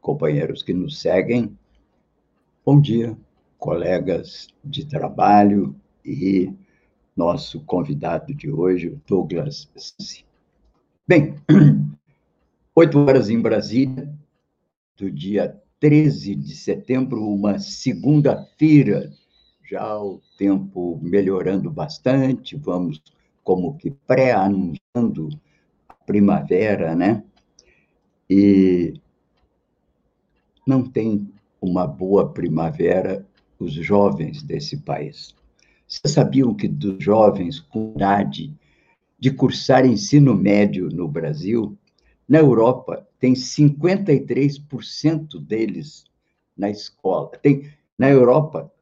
companheiros que nos seguem. Bom dia, colegas de trabalho e nosso convidado de hoje, Douglas. Bem, oito horas em Brasília, do dia 13 de setembro, uma segunda-feira, já o tempo melhorando bastante, vamos como que pré-anunciando a primavera, né? E não tem uma boa primavera os jovens desse país. Vocês sabiam que dos jovens com idade de cursar ensino médio no Brasil, na Europa tem 53% deles na escola. Tem na Europa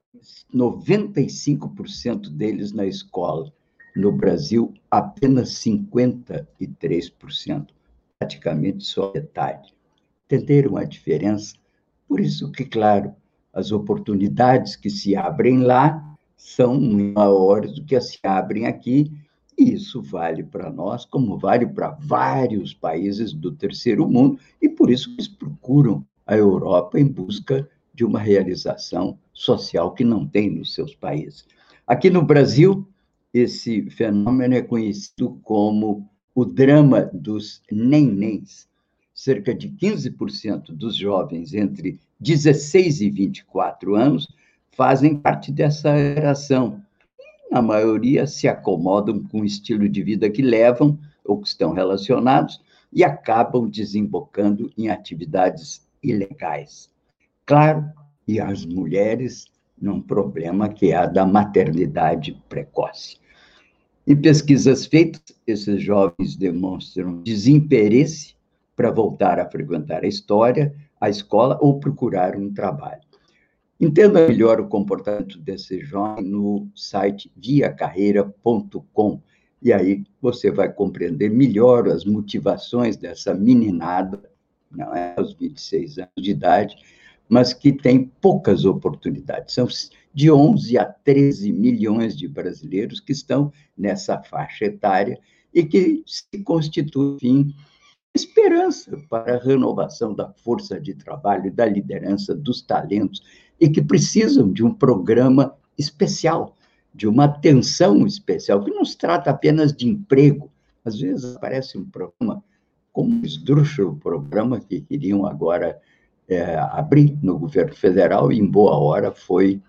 95% deles na escola. No Brasil, apenas 53%, praticamente só metade. Entenderam a diferença? Por isso que, claro, as oportunidades que se abrem lá são maiores do que as que se abrem aqui, e isso vale para nós, como vale para vários países do terceiro mundo, e por isso eles procuram a Europa em busca de uma realização social que não tem nos seus países. Aqui no Brasil, esse fenômeno é conhecido como o drama dos nenéns cerca de 15% dos jovens entre 16 e 24 anos fazem parte dessa geração. A maioria se acomodam com o estilo de vida que levam ou que estão relacionados e acabam desembocando em atividades ilegais. Claro, e as mulheres num problema que é a da maternidade precoce. Em pesquisas feitas, esses jovens demonstram desinteresse para voltar a frequentar a história, a escola ou procurar um trabalho. Entenda melhor o comportamento desse jovem no site viacarreira.com e aí você vai compreender melhor as motivações dessa meninada, não é aos 26 anos de idade, mas que tem poucas oportunidades. São de 11 a 13 milhões de brasileiros que estão nessa faixa etária e que se constituem esperança para a renovação da força de trabalho, da liderança, dos talentos, e que precisam de um programa especial, de uma atenção especial, que não se trata apenas de emprego. Às vezes aparece um programa, como o esdrúxulo programa que queriam agora é, abrir no governo federal, e em boa hora foi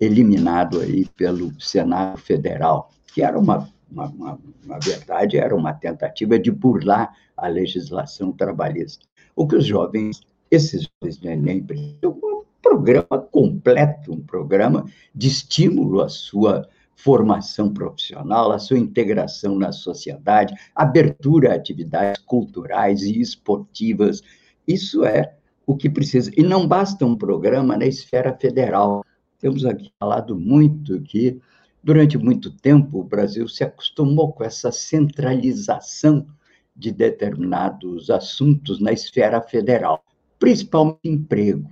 eliminado aí pelo Senado Federal, que era uma uma, uma, uma verdade, era uma tentativa de burlar a legislação trabalhista. O que os jovens, esses jovens do Enem, precisam um programa completo, um programa de estímulo à sua formação profissional, à sua integração na sociedade, abertura a atividades culturais e esportivas. Isso é o que precisa. E não basta um programa na esfera federal. Temos aqui falado muito que Durante muito tempo, o Brasil se acostumou com essa centralização de determinados assuntos na esfera federal, principalmente emprego.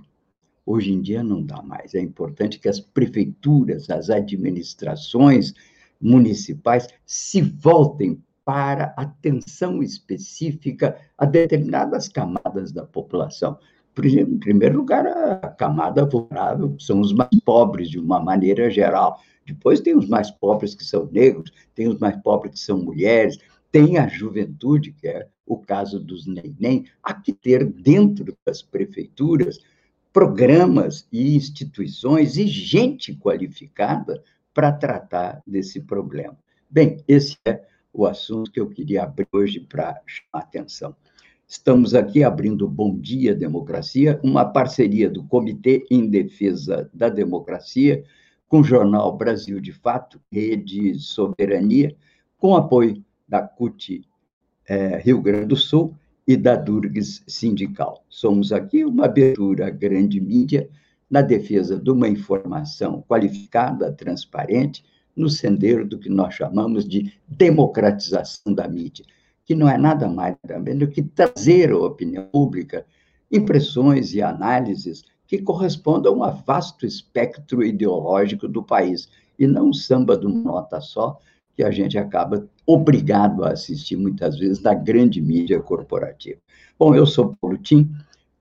Hoje em dia não dá mais. É importante que as prefeituras, as administrações municipais se voltem para atenção específica a determinadas camadas da população. Em primeiro lugar, a camada vulnerável são os mais pobres, de uma maneira geral. Depois tem os mais pobres que são negros, tem os mais pobres que são mulheres, tem a juventude, que é o caso dos neném. Há que ter dentro das prefeituras programas e instituições e gente qualificada para tratar desse problema. Bem, esse é o assunto que eu queria abrir hoje para chamar atenção. Estamos aqui abrindo Bom Dia Democracia, uma parceria do Comitê em Defesa da Democracia com o jornal Brasil de Fato, Rede Soberania, com apoio da CUT é, Rio Grande do Sul e da Durgues Sindical. Somos aqui uma abertura à grande mídia na defesa de uma informação qualificada, transparente, no sendero do que nós chamamos de democratização da mídia, que não é nada mais também do que trazer à opinião pública impressões e análises que correspondam a vasto espectro ideológico do país, e não um samba de uma nota só, que a gente acaba obrigado a assistir muitas vezes na grande mídia corporativa. Bom, eu sou Paulo Tim,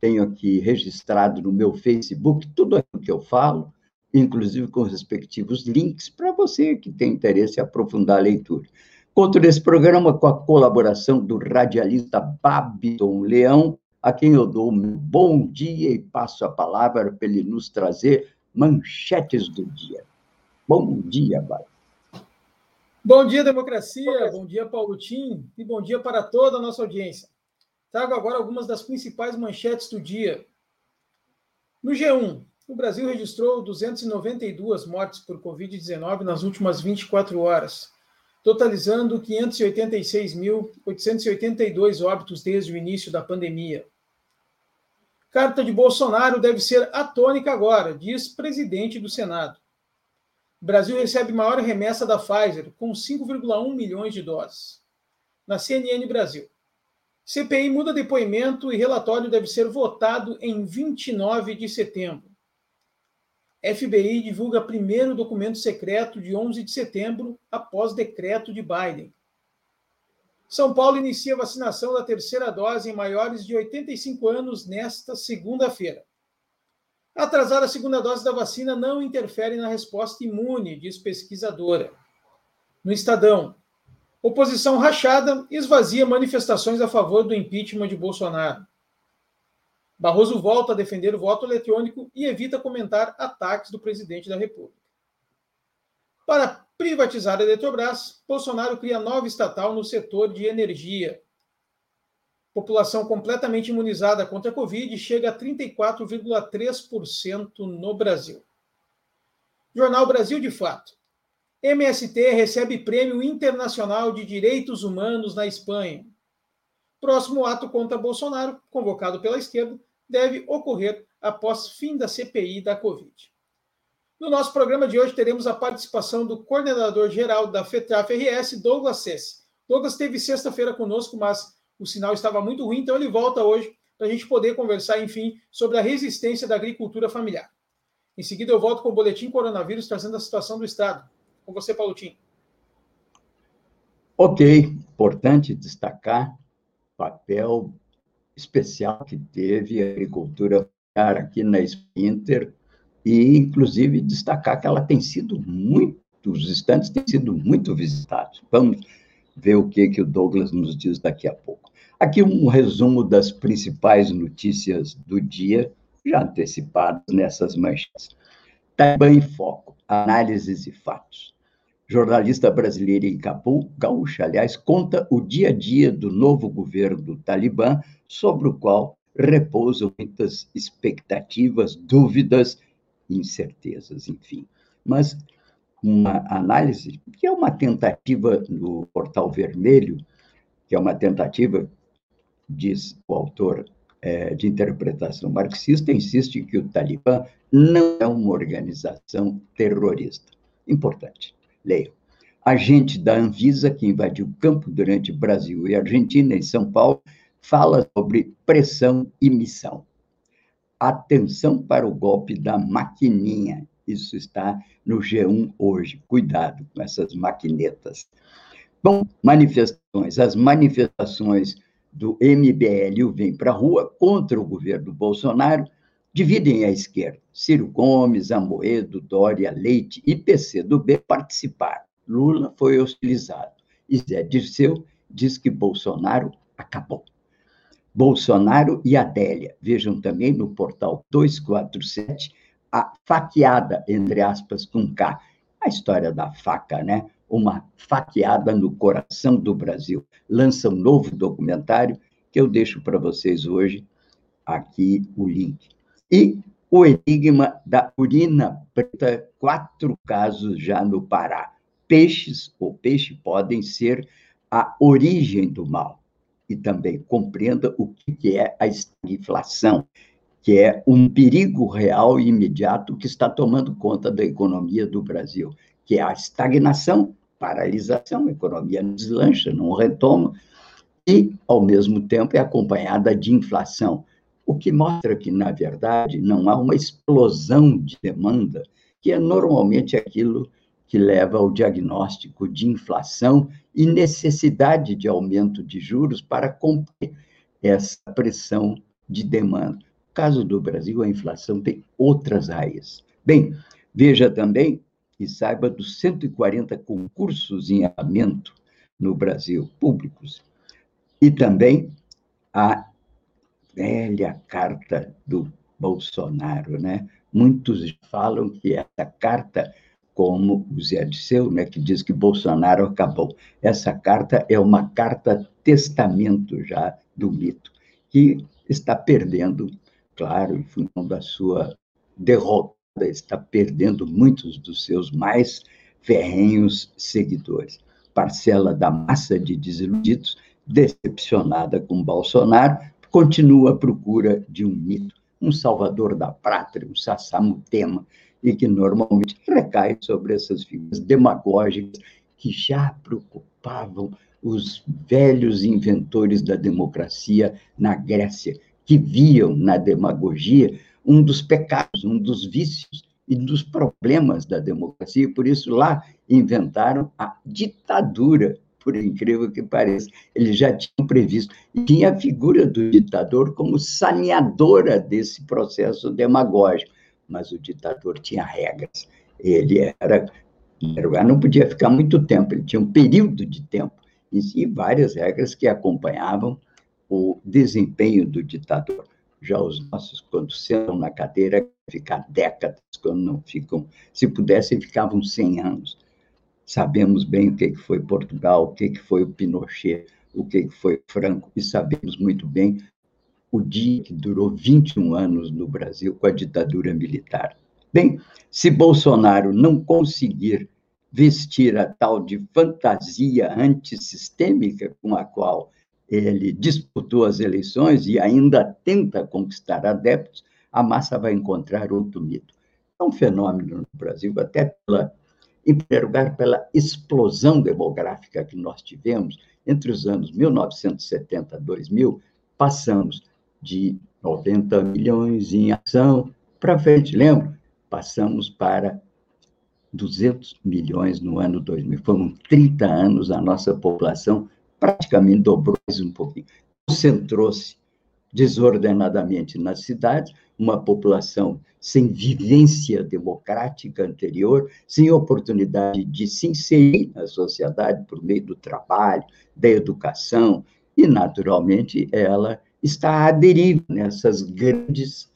tenho aqui registrado no meu Facebook tudo aquilo que eu falo, inclusive com os respectivos links, para você que tem interesse em aprofundar a leitura. Conto nesse programa com a colaboração do radialista Babiton Leão, a quem eu dou um bom dia e passo a palavra para ele nos trazer manchetes do dia. Bom dia, Babiton. Bom dia, democracia. Bom dia, Paulo Tim. E bom dia para toda a nossa audiência. Trago agora algumas das principais manchetes do dia. No G1, o Brasil registrou 292 mortes por Covid-19 nas últimas 24 horas, totalizando 586.882 óbitos desde o início da pandemia. Carta de Bolsonaro deve ser atônica agora, diz presidente do Senado. O Brasil recebe maior remessa da Pfizer, com 5,1 milhões de doses. Na CNN Brasil. CPI muda depoimento e relatório deve ser votado em 29 de setembro. FBI divulga primeiro documento secreto de 11 de setembro, após decreto de Biden. São Paulo inicia vacinação da terceira dose em maiores de 85 anos nesta segunda-feira. Atrasar a segunda dose da vacina não interfere na resposta imune, diz pesquisadora. No Estadão, oposição rachada esvazia manifestações a favor do impeachment de Bolsonaro. Barroso volta a defender o voto eletrônico e evita comentar ataques do presidente da República. Para privatizar a Eletrobras, Bolsonaro cria nova estatal no setor de energia. População completamente imunizada contra a Covid chega a 34,3% no Brasil. Jornal Brasil de Fato. MST recebe Prêmio Internacional de Direitos Humanos na Espanha. Próximo ato contra Bolsonaro, convocado pela esquerda, deve ocorrer após fim da CPI da Covid. No nosso programa de hoje teremos a participação do coordenador geral da FETRAF RS, Douglas Sessi. Douglas esteve sexta-feira conosco, mas o sinal estava muito ruim, então ele volta hoje para a gente poder conversar, enfim, sobre a resistência da agricultura familiar. Em seguida, eu volto com o boletim coronavírus trazendo a situação do Estado. Com você, Paulo Tim. Ok, importante destacar o papel especial que teve a agricultura aqui na Spinter e, inclusive, destacar que ela tem sido muito, os estantes têm sido muito visitados. Vamos ver o que, que o Douglas nos diz daqui a pouco. Aqui um resumo das principais notícias do dia, já antecipadas nessas manchetes. Talibã em foco, análises e fatos. Jornalista brasileira em Cabul, gaúcha, aliás, conta o dia a dia do novo governo do Talibã, sobre o qual repousam muitas expectativas, dúvidas, incertezas, enfim. Mas uma análise, que é uma tentativa do Portal Vermelho, que é uma tentativa diz o autor é, de interpretação marxista, insiste que o Talibã não é uma organização terrorista. Importante, leio. Agente da Anvisa, que invadiu o campo durante Brasil e Argentina, em São Paulo, fala sobre pressão e missão. Atenção para o golpe da maquininha. Isso está no G1 hoje. Cuidado com essas maquinetas. Bom, manifestações. As manifestações do MBL vem para a rua contra o governo Bolsonaro, dividem a esquerda. Ciro Gomes, Amoedo, Dória, Leite e PCdoB participaram. Lula foi hostilizado. E Zé Dirceu diz que Bolsonaro acabou. Bolsonaro e Adélia. Vejam também no portal 247 a faqueada, entre aspas, com K. A história da faca, né? uma faqueada no coração do Brasil. Lança um novo documentário que eu deixo para vocês hoje aqui o link. E o enigma da urina preta, quatro casos já no Pará. Peixes ou peixe podem ser a origem do mal. E também compreenda o que é a estagflação, que é um perigo real e imediato que está tomando conta da economia do Brasil, que é a estagnação, paralisação, a economia não deslancha, não retoma, e, ao mesmo tempo, é acompanhada de inflação, o que mostra que, na verdade, não há uma explosão de demanda, que é normalmente aquilo que leva ao diagnóstico de inflação e necessidade de aumento de juros para cumprir essa pressão de demanda. No caso do Brasil, a inflação tem outras raízes. Bem, veja também e saiba dos 140 concursos em andamento no Brasil, públicos, e também a velha carta do Bolsonaro, né? Muitos falam que essa carta como o Zé Disseu, né, que diz que Bolsonaro acabou. Essa carta é uma carta testamento já do mito, que está perdendo, claro, em função da sua derrota, está perdendo muitos dos seus mais ferrenhos seguidores. Parcela da massa de desiludidos, decepcionada com Bolsonaro, continua à procura de um mito, um salvador da pátria, um sassamutema, e que normalmente recai sobre essas figuras demagógicas que já preocupavam os velhos inventores da democracia na Grécia, que viam na demagogia um dos pecados, um dos vícios e dos problemas da democracia, e por isso lá inventaram a ditadura, por incrível que pareça. Eles já tinham previsto, e tinha a figura do ditador como saneadora desse processo demagógico mas o ditador tinha regras. Ele era, era não podia ficar muito tempo, ele tinha um período de tempo e várias regras que acompanhavam o desempenho do ditador. Já os nossos, quando sentam na cadeira, ficar décadas, quando não ficam, se pudessem, ficavam 100 anos. Sabemos bem o que foi Portugal, o que foi o Pinochet, o que foi Franco, e sabemos muito bem o dia que durou 21 anos no Brasil com a ditadura militar. Bem, se Bolsonaro não conseguir vestir a tal de fantasia antissistêmica com a qual ele disputou as eleições e ainda tenta conquistar adeptos, a massa vai encontrar outro mito. É um fenômeno no Brasil, até pela, em primeiro lugar, pela explosão demográfica que nós tivemos entre os anos 1970 e 2000, passamos de 90 milhões em ação para frente, lembra? Passamos para 200 milhões no ano 2000. Foram 30 anos, a nossa população praticamente dobrou mais um pouquinho. Concentrou-se desordenadamente nas cidades, uma população sem vivência democrática anterior, sem oportunidade de se inserir na sociedade por meio do trabalho, da educação, e, naturalmente, ela está à deriva nessas grandes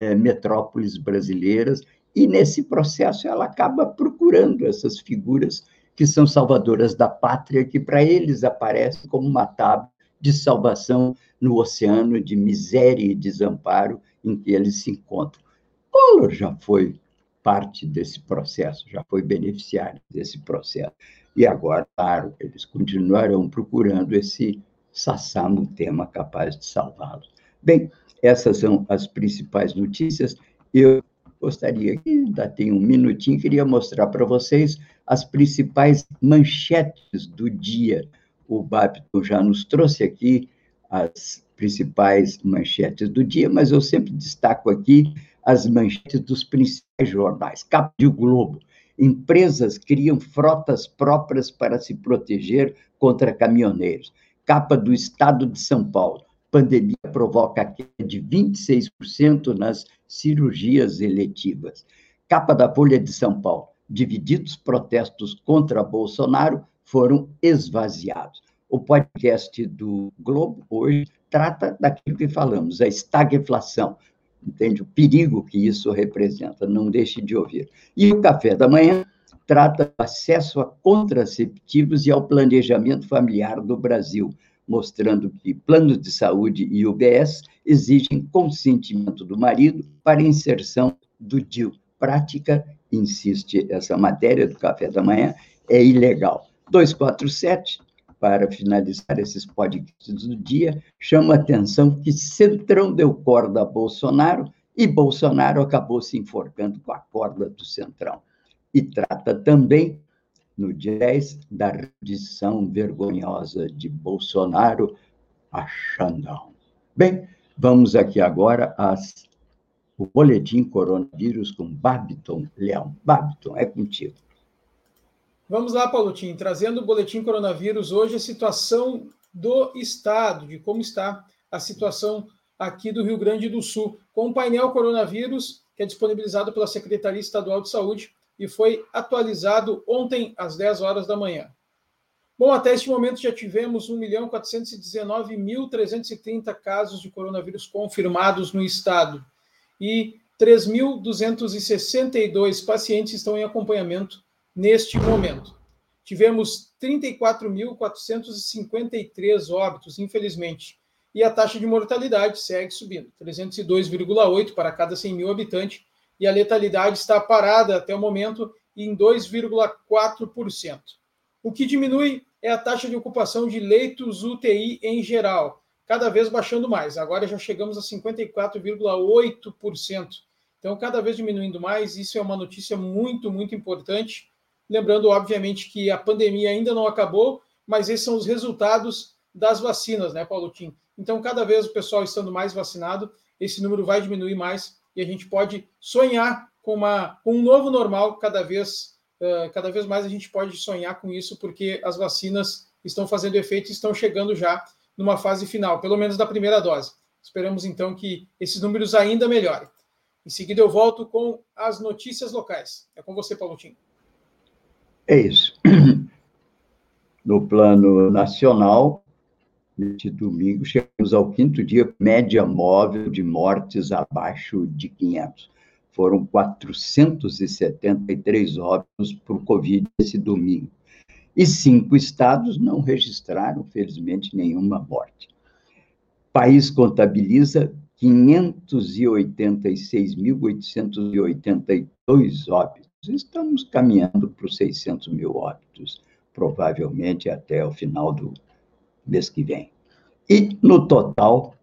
é, metrópoles brasileiras, e nesse processo ela acaba procurando essas figuras que são salvadoras da pátria, que para eles aparecem como uma tábua de salvação no oceano de miséria e desamparo em que eles se encontram. Collor já foi parte desse processo, já foi beneficiário desse processo. E agora, claro, eles continuarão procurando esse Sassá tema capaz de salvá-los. Bem, essas são as principais notícias. Eu gostaria, ainda tem um minutinho, queria mostrar para vocês as principais manchetes do dia. O Babton já nos trouxe aqui as principais manchetes do dia, mas eu sempre destaco aqui as manchetes dos principais jornais. Capa de Globo. Empresas criam frotas próprias para se proteger contra caminhoneiros capa do Estado de São Paulo. Pandemia provoca queda de 26% nas cirurgias eletivas. Capa da Folha de São Paulo. Divididos protestos contra Bolsonaro foram esvaziados. O podcast do Globo hoje trata daquilo que falamos, a estagflação. Entende o perigo que isso representa? Não deixe de ouvir. E o café da manhã trata do acesso a contraceptivos e ao planejamento familiar do Brasil, mostrando que planos de saúde e UBS exigem consentimento do marido para inserção do DIU. Prática, insiste essa matéria do café da manhã, é ilegal. 247, para finalizar esses podcasts do dia, chama a atenção que Centrão deu corda a Bolsonaro e Bolsonaro acabou se enforcando com a corda do Centrão. E trata também, no dia 10, da rendição vergonhosa de Bolsonaro a Xandão. Bem, vamos aqui agora às, o boletim coronavírus com Babiton Leão. Babiton, é contigo. Vamos lá, Paulotinho, trazendo o boletim coronavírus hoje a situação do estado, de como está a situação aqui do Rio Grande do Sul, com o painel coronavírus que é disponibilizado pela Secretaria Estadual de Saúde e foi atualizado ontem às 10 horas da manhã. Bom, até este momento já tivemos 1.419.330 casos de coronavírus confirmados no estado e 3.262 pacientes estão em acompanhamento neste momento. Tivemos 34.453 óbitos, infelizmente, e a taxa de mortalidade segue subindo, 302,8 para cada 100 mil habitantes, e a letalidade está parada até o momento em 2,4%. O que diminui é a taxa de ocupação de leitos UTI em geral, cada vez baixando mais. Agora já chegamos a 54,8%. Então, cada vez diminuindo mais, isso é uma notícia muito, muito importante Lembrando, obviamente, que a pandemia ainda não acabou, mas esses são os resultados das vacinas, né, Paulo Tim? Então, cada vez o pessoal estando mais vacinado, esse número vai diminuir mais e a gente pode sonhar com, uma, com um novo normal cada vez, uh, cada vez mais a gente pode sonhar com isso, porque as vacinas estão fazendo efeito e estão chegando já numa fase final, pelo menos da primeira dose. Esperamos então que esses números ainda melhorem. Em seguida, eu volto com as notícias locais. É com você, Paulo Tim. É isso. No plano nacional, neste domingo, chegamos ao quinto dia, média móvel de mortes abaixo de 500. Foram 473 óbitos por Covid esse domingo. E cinco estados não registraram, felizmente, nenhuma morte. O país contabiliza 586.882 óbitos estamos caminhando para os 600 mil óbitos, provavelmente até o final do mês que vem. E, no total,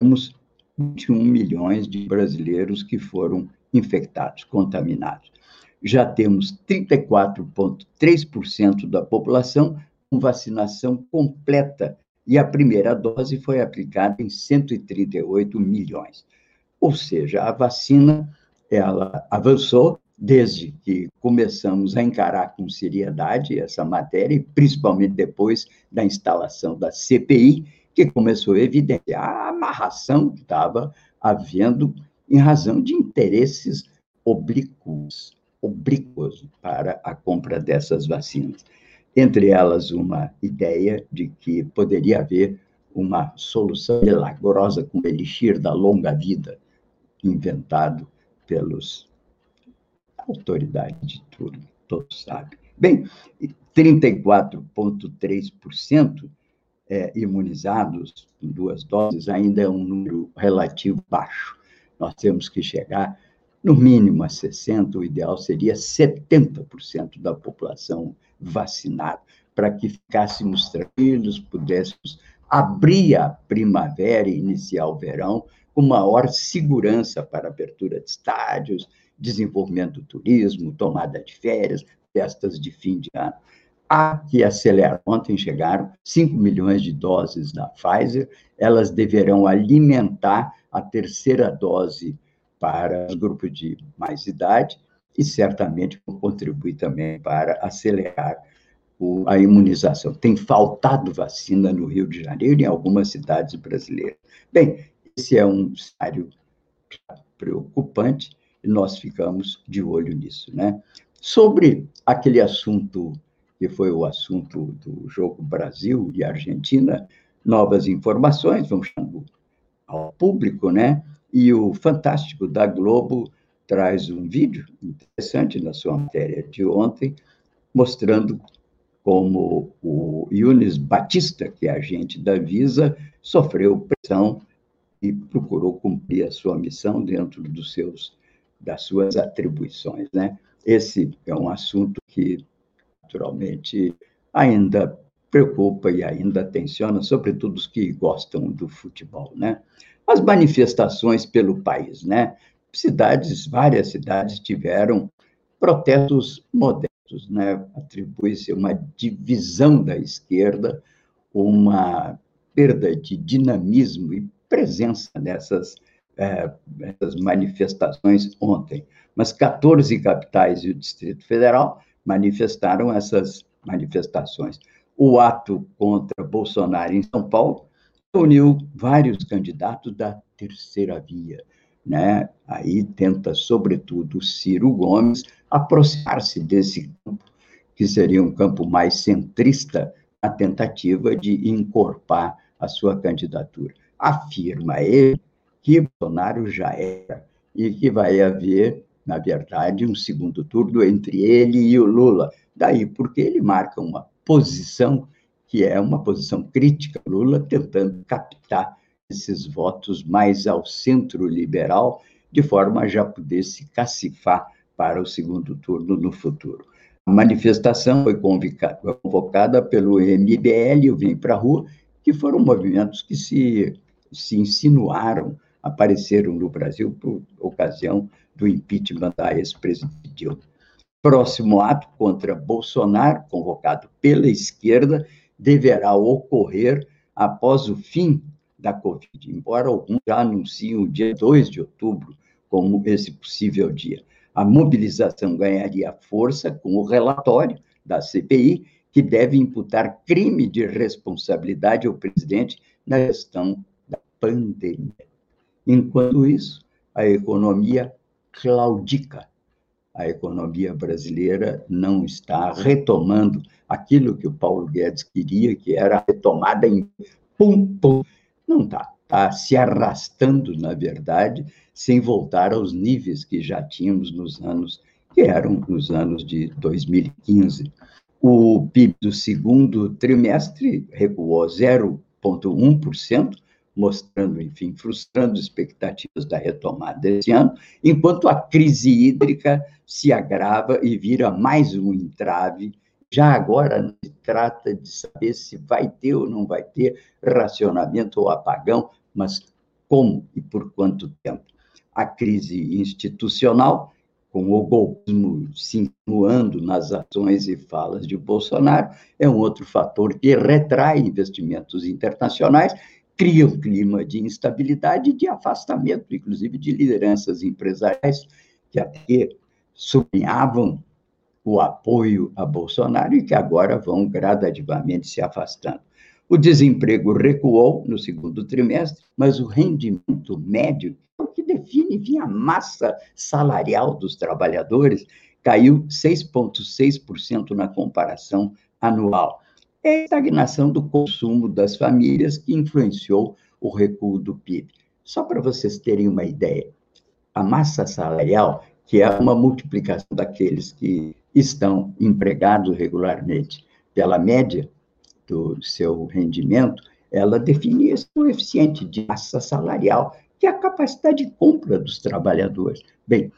temos 21 milhões de brasileiros que foram infectados, contaminados. Já temos 34,3% da população com vacinação completa e a primeira dose foi aplicada em 138 milhões. Ou seja, a vacina ela avançou desde que começamos a encarar com seriedade essa matéria, principalmente depois da instalação da CPI, que começou a evidenciar a amarração que estava havendo em razão de interesses oblíquos, oblíquos para a compra dessas vacinas. Entre elas, uma ideia de que poderia haver uma solução milagrosa com o elixir da longa vida, inventado pelos autoridade de tudo, todos sabem. Bem, 34,3% é, imunizados em duas doses ainda é um número relativo baixo. Nós temos que chegar, no mínimo, a 60%, o ideal seria 70% da população vacinada, para que ficássemos tranquilos, pudéssemos abrir a primavera e iniciar o verão com maior segurança para abertura de estádios, desenvolvimento do turismo, tomada de férias, festas de fim de ano. Há que acelerar. Ontem chegaram 5 milhões de doses da Pfizer, elas deverão alimentar a terceira dose para os grupos de mais idade e certamente contribuir também para acelerar a imunização. Tem faltado vacina no Rio de Janeiro e em algumas cidades brasileiras. Bem, esse é um cenário preocupante e nós ficamos de olho nisso, né? Sobre aquele assunto que foi o assunto do jogo Brasil e Argentina, novas informações, vamos chamar ao público, né? E o Fantástico da Globo traz um vídeo interessante na sua matéria de ontem, mostrando como o Yunis Batista, que é agente da Visa, sofreu pressão e procurou cumprir a sua missão dentro dos seus das suas atribuições. Né? Esse é um assunto que, naturalmente, ainda preocupa e ainda tensiona, sobretudo os que gostam do futebol, né? As manifestações pelo país, né? Cidades, várias cidades tiveram protestos modestos, né? Atribui-se uma divisão da esquerda, uma perda de dinamismo e presença nessas é, manifestações ontem. Mas 14 capitais e o Distrito Federal manifestaram essas manifestações. O ato contra Bolsonaro em São Paulo uniu vários candidatos da terceira via. Né? Aí tenta, sobretudo, Ciro Gomes aproximar-se desse campo, que seria um campo mais centrista, na tentativa de encorpar a sua candidatura. Afirma ele que Bolsonaro já era e que vai haver, na verdade, um segundo turno entre ele e o Lula. Daí porque ele marca uma posição que é uma posição crítica, Lula tentando captar esses votos mais ao centro liberal, de forma a já poder se cacifar para o segundo turno no futuro. A manifestação foi convocada pelo MBL o Vem para a Rua, que foram movimentos que se, se insinuaram, apareceram no Brasil por ocasião do impeachment da ex-presidente Dilma. Próximo ato contra Bolsonaro, convocado pela esquerda, deverá ocorrer após o fim da Covid, embora alguns já anunciem o dia 2 de outubro como esse possível dia. A mobilização ganharia força com o relatório da CPI, que deve imputar crime de responsabilidade ao presidente na gestão da pandemia. Enquanto isso, a economia claudica. A economia brasileira não está retomando aquilo que o Paulo Guedes queria, que era a retomada em pum, pum. Não está. Está se arrastando, na verdade, sem voltar aos níveis que já tínhamos nos anos, que eram nos anos de 2015. O PIB do segundo trimestre recuou 0,1%, mostrando, enfim, frustrando expectativas da retomada desse ano, enquanto a crise hídrica se agrava e vira mais um entrave já agora não se trata de saber se vai ter ou não vai ter racionamento ou apagão, mas como e por quanto tempo. A crise institucional, com o golpismo se insinuando nas ações e falas de Bolsonaro, é um outro fator que retrai investimentos internacionais, cria um clima de instabilidade e de afastamento, inclusive de lideranças empresariais que até sublinhavam o apoio a Bolsonaro e que agora vão gradativamente se afastando. O desemprego recuou no segundo trimestre, mas o rendimento médio, é que define enfim, a massa salarial dos trabalhadores, caiu 6,6% na comparação anual. É a estagnação do consumo das famílias que influenciou o recuo do PIB. Só para vocês terem uma ideia, a massa salarial, que é uma multiplicação daqueles que estão empregados regularmente pela média do seu rendimento, ela define esse coeficiente de massa salarial, que é a capacidade de compra dos trabalhadores. Bem,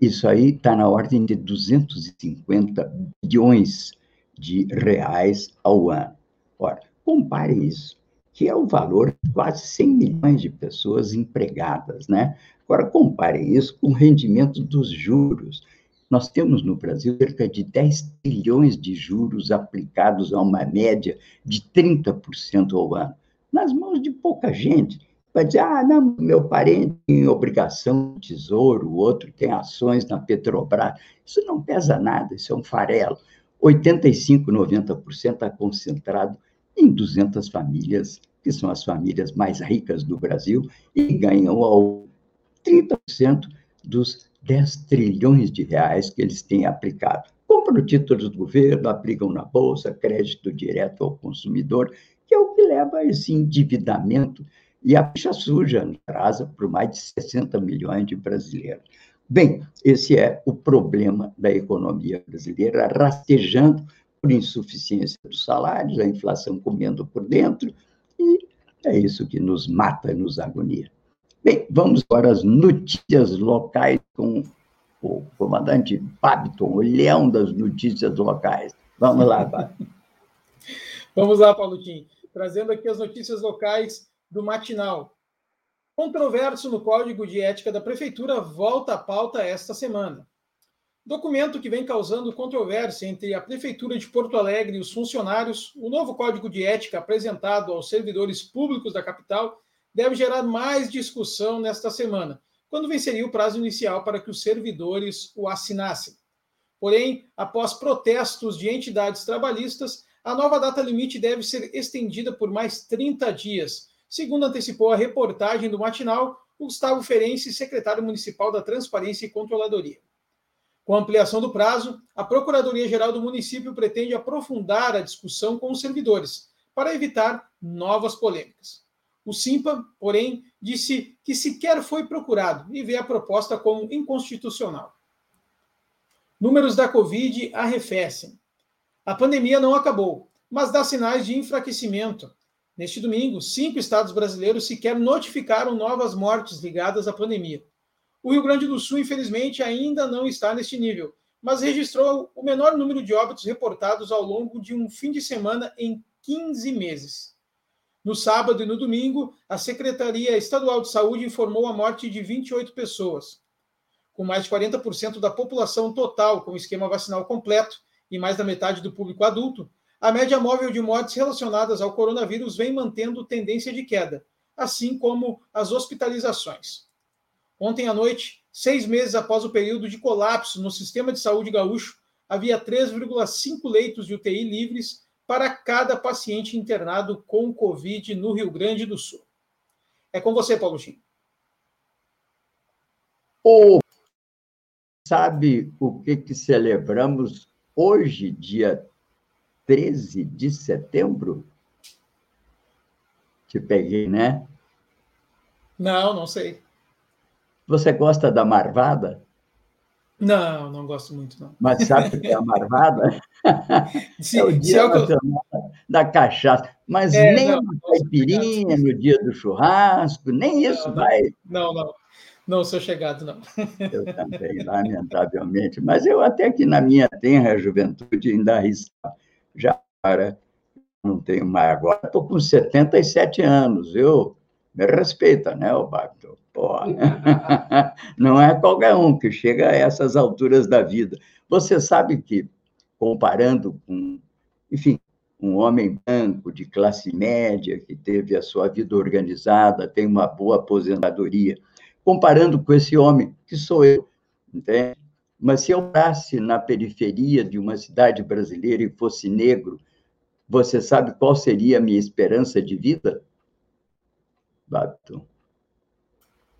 isso aí está na ordem de 250 bilhões de reais ao ano. Ora, compare isso, que é o valor de quase 100 milhões de pessoas empregadas, né? Agora, compare isso com o rendimento dos juros, nós temos no Brasil cerca de 10 trilhões de juros aplicados a uma média de 30% ao ano, nas mãos de pouca gente. Vai dizer, ah, não, meu parente tem obrigação de tesouro, o outro tem ações na Petrobras. Isso não pesa nada, isso é um farelo. 85%, 90% está concentrado em 200 famílias, que são as famílias mais ricas do Brasil, e ganham ao 30% dos 10 trilhões de reais que eles têm aplicado. Compram títulos do governo, aplicam na Bolsa, crédito direto ao consumidor, que é o que leva a esse endividamento e a picha suja na casa por mais de 60 milhões de brasileiros. Bem, esse é o problema da economia brasileira, rastejando por insuficiência dos salários, a inflação comendo por dentro, e é isso que nos mata, nos agonia. Bem, vamos para as notícias locais com o comandante Babiton, o leão das notícias locais. Vamos lá, Babiton. Vamos lá, Paulotinho. Trazendo aqui as notícias locais do matinal. Controverso no Código de Ética da Prefeitura volta à pauta esta semana. Documento que vem causando controvérsia entre a Prefeitura de Porto Alegre e os funcionários, o novo Código de Ética apresentado aos servidores públicos da capital deve gerar mais discussão nesta semana, quando venceria o prazo inicial para que os servidores o assinassem. Porém, após protestos de entidades trabalhistas, a nova data limite deve ser estendida por mais 30 dias, segundo antecipou a reportagem do Matinal Gustavo Ferenci, secretário municipal da Transparência e Controladoria. Com a ampliação do prazo, a Procuradoria-Geral do município pretende aprofundar a discussão com os servidores, para evitar novas polêmicas. O Simpa, porém, disse que sequer foi procurado e vê a proposta como inconstitucional. Números da Covid arrefecem. A pandemia não acabou, mas dá sinais de enfraquecimento. Neste domingo, cinco estados brasileiros sequer notificaram novas mortes ligadas à pandemia. O Rio Grande do Sul, infelizmente, ainda não está neste nível, mas registrou o menor número de óbitos reportados ao longo de um fim de semana em 15 meses. No sábado e no domingo, a Secretaria Estadual de Saúde informou a morte de 28 pessoas. Com mais de 40% da população total com esquema vacinal completo e mais da metade do público adulto, a média móvel de mortes relacionadas ao coronavírus vem mantendo tendência de queda, assim como as hospitalizações. Ontem à noite, seis meses após o período de colapso no sistema de saúde gaúcho, havia 3,5 leitos de UTI livres para cada paciente internado com Covid no Rio Grande do Sul. É com você, Paulo Gim. Oh, sabe o que, que celebramos hoje, dia 13 de setembro? Te peguei, né? Não, não sei. Você gosta da marvada? Não, não gosto muito, não. Mas sabe o que é a marvada? Se, é o dia é o da cachaça. Mas é, nem não, caipirinha no dia do churrasco, nem isso não, vai. Não, não. Não sou chegado, não. Eu também, lamentavelmente. Mas eu até que na minha tenra juventude ainda arriscava. Já para, não tenho mais agora. Estou com 77 anos. Eu me respeita, né, o Bacto? Não é qualquer um que chega a essas alturas da vida. Você sabe que, comparando com, enfim, um homem branco de classe média que teve a sua vida organizada, tem uma boa aposentadoria, comparando com esse homem que sou eu, entende? Mas se eu morasse na periferia de uma cidade brasileira e fosse negro, você sabe qual seria a minha esperança de vida? Bato.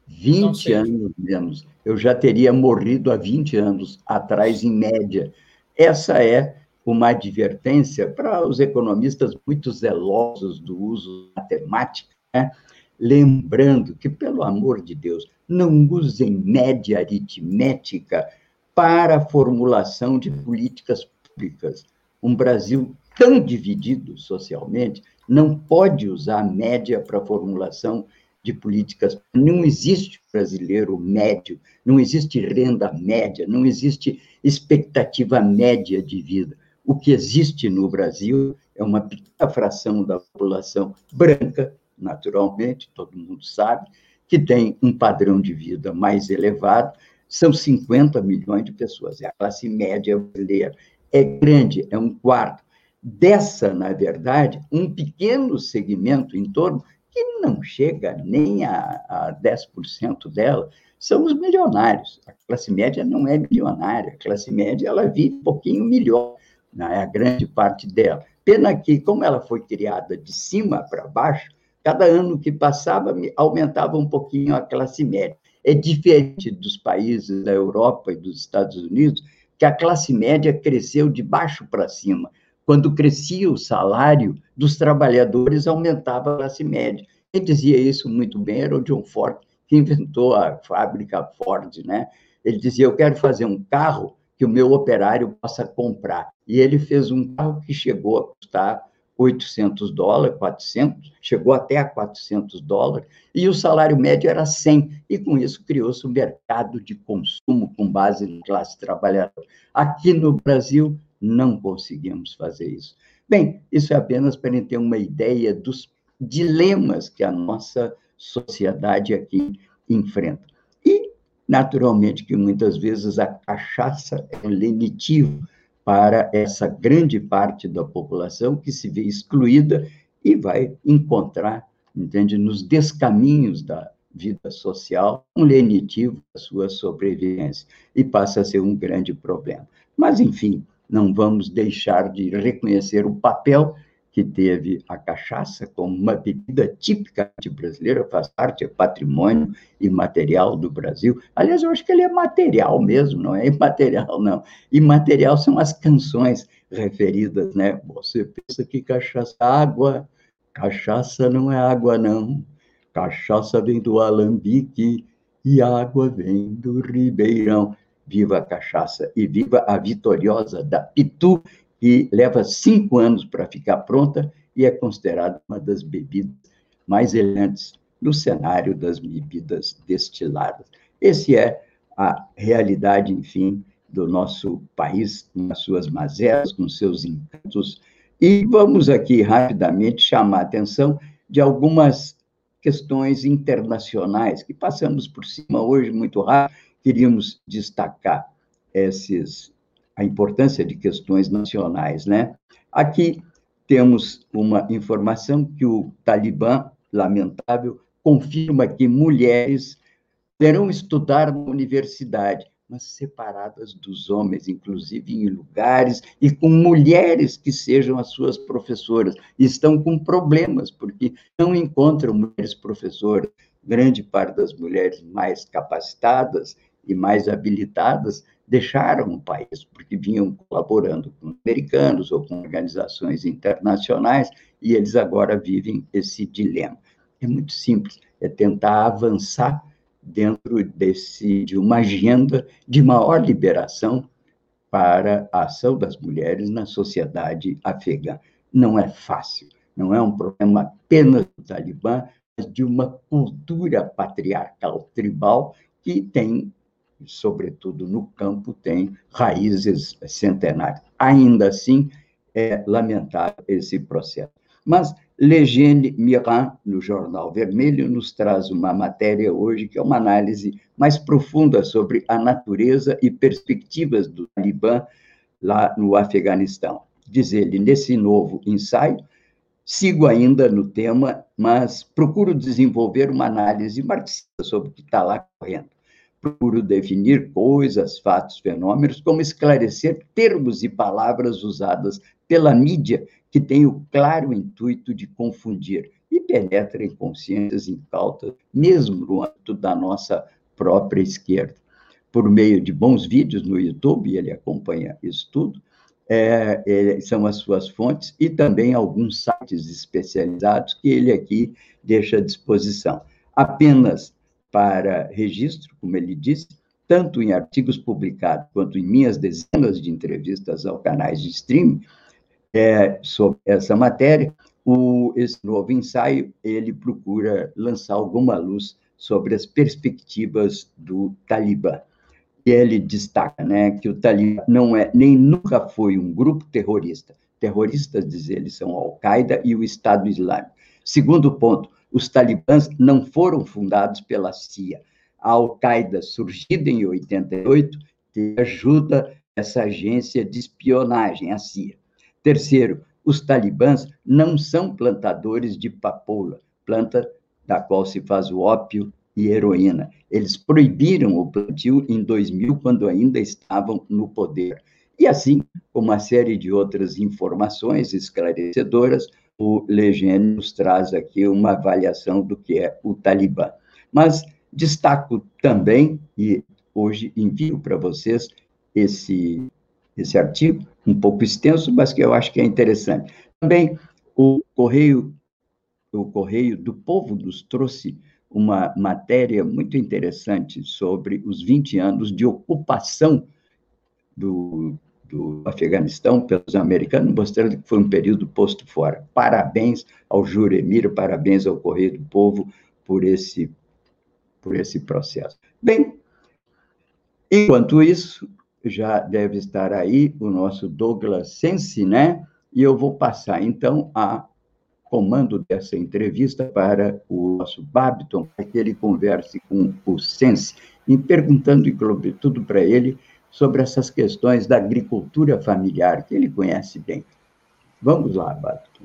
20 anos menos. Eu já teria morrido há 20 anos atrás, em média. Essa é uma advertência para os economistas muito zelosos do uso da matemática, né? lembrando que, pelo amor de Deus, não usem média aritmética para a formulação de políticas públicas. Um Brasil tão dividido socialmente não pode usar média para a formulação de políticas. Não existe brasileiro médio, não existe renda média, não existe expectativa média de vida. O que existe no Brasil é uma pequena fração da população branca, naturalmente, todo mundo sabe, que tem um padrão de vida mais elevado, são 50 milhões de pessoas, é a classe média brasileira. É grande, é um quarto. Dessa, na verdade, um pequeno segmento em torno que não chega nem a, a 10% dela, são os milionários. A classe média não é milionária, a classe média ela vive um pouquinho melhor, né? a grande parte dela. Pena que, como ela foi criada de cima para baixo, cada ano que passava aumentava um pouquinho a classe média. É diferente dos países da Europa e dos Estados Unidos, que a classe média cresceu de baixo para cima. Quando crescia o salário dos trabalhadores, aumentava a classe média. Quem dizia isso muito bem era o John Ford, que inventou a fábrica Ford, né? Ele dizia: Eu quero fazer um carro que o meu operário possa comprar. E ele fez um carro que chegou a custar 800 dólares, 400, chegou até a 400 dólares, e o salário médio era 100, e com isso criou-se um mercado de consumo com base na classe trabalhadora. Aqui no Brasil, não conseguimos fazer isso. Bem, isso é apenas para ter uma ideia dos dilemas que a nossa sociedade aqui enfrenta. E, naturalmente, que muitas vezes a cachaça é um lenitivo para essa grande parte da população que se vê excluída e vai encontrar, entende, nos descaminhos da vida social, um lenitivo da sua sobrevivência, e passa a ser um grande problema. Mas, enfim, não vamos deixar de reconhecer o papel que teve a cachaça como uma bebida tipicamente brasileira, faz parte, é patrimônio imaterial do Brasil. Aliás, eu acho que ele é material mesmo, não é imaterial, não. Imaterial são as canções referidas, né? Você pensa que cachaça é água, cachaça não é água, não. Cachaça vem do alambique e água vem do ribeirão. Viva a cachaça e viva a vitoriosa da Pitu, que leva cinco anos para ficar pronta e é considerada uma das bebidas mais elegantes no cenário das bebidas destiladas. Esse é a realidade, enfim, do nosso país, com as suas mazelas, com seus encantos. E vamos aqui rapidamente chamar a atenção de algumas questões internacionais que passamos por cima hoje muito rápido queríamos destacar esses, a importância de questões nacionais, né? Aqui temos uma informação que o Talibã, lamentável, confirma que mulheres terão estudar na universidade, mas separadas dos homens, inclusive em lugares e com mulheres que sejam as suas professoras. Estão com problemas porque não encontram mulheres professoras. Grande parte das mulheres mais capacitadas e mais habilitadas deixaram o país, porque vinham colaborando com americanos ou com organizações internacionais, e eles agora vivem esse dilema. É muito simples, é tentar avançar dentro desse, de uma agenda de maior liberação para a ação das mulheres na sociedade afegã. Não é fácil, não é um problema apenas do Talibã, mas de uma cultura patriarcal tribal que tem sobretudo no campo, tem raízes centenárias. Ainda assim, é lamentável esse processo. Mas Legene Miran, no Jornal Vermelho, nos traz uma matéria hoje que é uma análise mais profunda sobre a natureza e perspectivas do Talibã lá no Afeganistão. Diz ele, nesse novo ensaio, sigo ainda no tema, mas procuro desenvolver uma análise marxista sobre o que está lá correndo procuro definir coisas, fatos, fenômenos, como esclarecer termos e palavras usadas pela mídia que tem o claro intuito de confundir e penetra em consciências incautas, mesmo no âmbito da nossa própria esquerda. Por meio de bons vídeos no YouTube, ele acompanha isso tudo, é, é, são as suas fontes, e também alguns sites especializados que ele aqui deixa à disposição. Apenas para registro, como ele disse, tanto em artigos publicados quanto em minhas dezenas de entrevistas ao canais de streaming é, sobre essa matéria, o, esse novo ensaio ele procura lançar alguma luz sobre as perspectivas do Talibã. E ele destaca né, que o Talibã não é, nem nunca foi um grupo terrorista. Terroristas, diz ele, são a Al-Qaeda e o Estado Islâmico. Segundo ponto, os talibãs não foram fundados pela CIA. A Al-Qaeda, surgida em 88, tem ajuda essa agência de espionagem, a CIA. Terceiro, os talibãs não são plantadores de papoula, planta da qual se faz o ópio e heroína. Eles proibiram o plantio em 2000, quando ainda estavam no poder. E assim, como uma série de outras informações esclarecedoras, o Legene nos traz aqui uma avaliação do que é o Talibã. Mas destaco também, e hoje envio para vocês esse, esse artigo, um pouco extenso, mas que eu acho que é interessante. Também o Correio, o Correio do Povo nos trouxe uma matéria muito interessante sobre os 20 anos de ocupação do, do Afeganistão pelos americanos, mostrando que foi um período posto fora. Parabéns ao Juremir, parabéns ao Correio do Povo por esse, por esse processo. Bem, enquanto isso, já deve estar aí o nosso Douglas Sensi, né? E eu vou passar, então, a comando dessa entrevista para o nosso Babiton, para que ele converse com o Sense, e perguntando, tudo para ele, sobre essas questões da agricultura familiar, que ele conhece bem. Vamos lá, Babiton.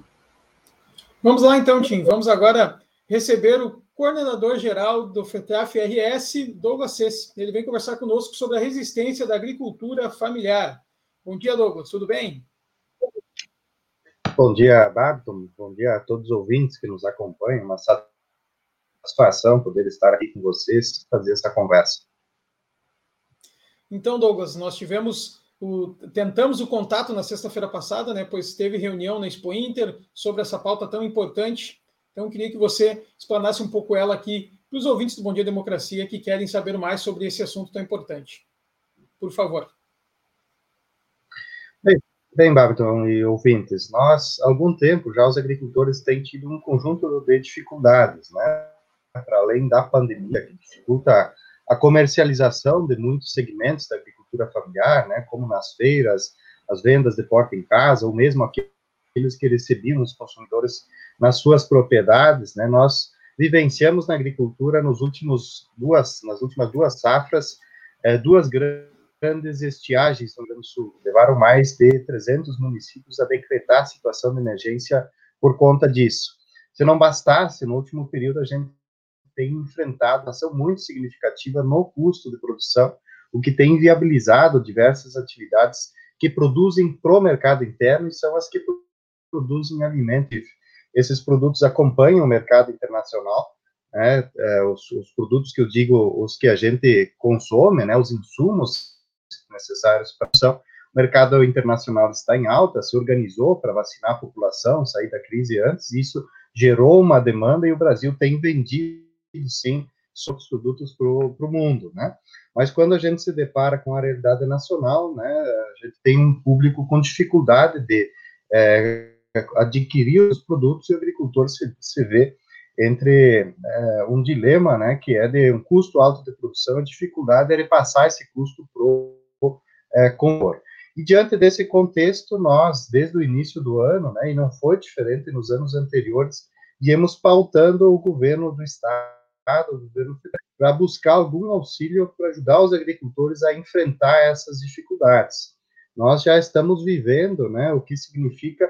Vamos lá, então, Tim. Vamos agora receber o coordenador-geral do FETAF-RS, Douglas Cesse. Ele vem conversar conosco sobre a resistência da agricultura familiar. Bom dia, Douglas. Tudo bem? Bom dia, Barton. Bom dia a todos os ouvintes que nos acompanham. Uma satisfação poder estar aqui com vocês fazer essa conversa. Então, Douglas, nós tivemos o, tentamos o contato na sexta-feira passada, né? Pois teve reunião na Expo Inter sobre essa pauta tão importante. Então, queria que você explanasse um pouco ela aqui para os ouvintes do Bom Dia Democracia que querem saber mais sobre esse assunto tão importante. Por favor. Bem, Bem, e ouvintes, nós, há algum tempo já os agricultores têm tido um conjunto de dificuldades, né? Para além da pandemia, que dificulta a comercialização de muitos segmentos da agricultura familiar, né? Como nas feiras, as vendas de porta em casa, ou mesmo aqueles que recebiam os consumidores nas suas propriedades, né? Nós vivenciamos na agricultura nos últimos duas, nas últimas duas safras, é, duas grandes grandes estiagens no Rio Grande do Sul. Levaram mais de 300 municípios a decretar a situação de emergência por conta disso. Se não bastasse, no último período a gente tem enfrentado ação muito significativa no custo de produção, o que tem inviabilizado diversas atividades que produzem para o mercado interno e são as que produzem alimento. Esses produtos acompanham o mercado internacional, né, é, os, os, produtos que eu digo, os que a gente consome, né, os insumos necessários para a O mercado internacional está em alta, se organizou para vacinar a população, sair da crise antes, isso gerou uma demanda e o Brasil tem vendido, sim, seus produtos para o mundo, né? Mas quando a gente se depara com a realidade nacional, né, a gente tem um público com dificuldade de é, adquirir os produtos e o agricultor se, se vê entre é, um dilema, né, que é de um custo alto de produção, a dificuldade é de passar esse custo para é, compor. E diante desse contexto, nós, desde o início do ano, né, e não foi diferente nos anos anteriores, viemos pautando o governo do Estado, o para buscar algum auxílio para ajudar os agricultores a enfrentar essas dificuldades. Nós já estamos vivendo né, o que significa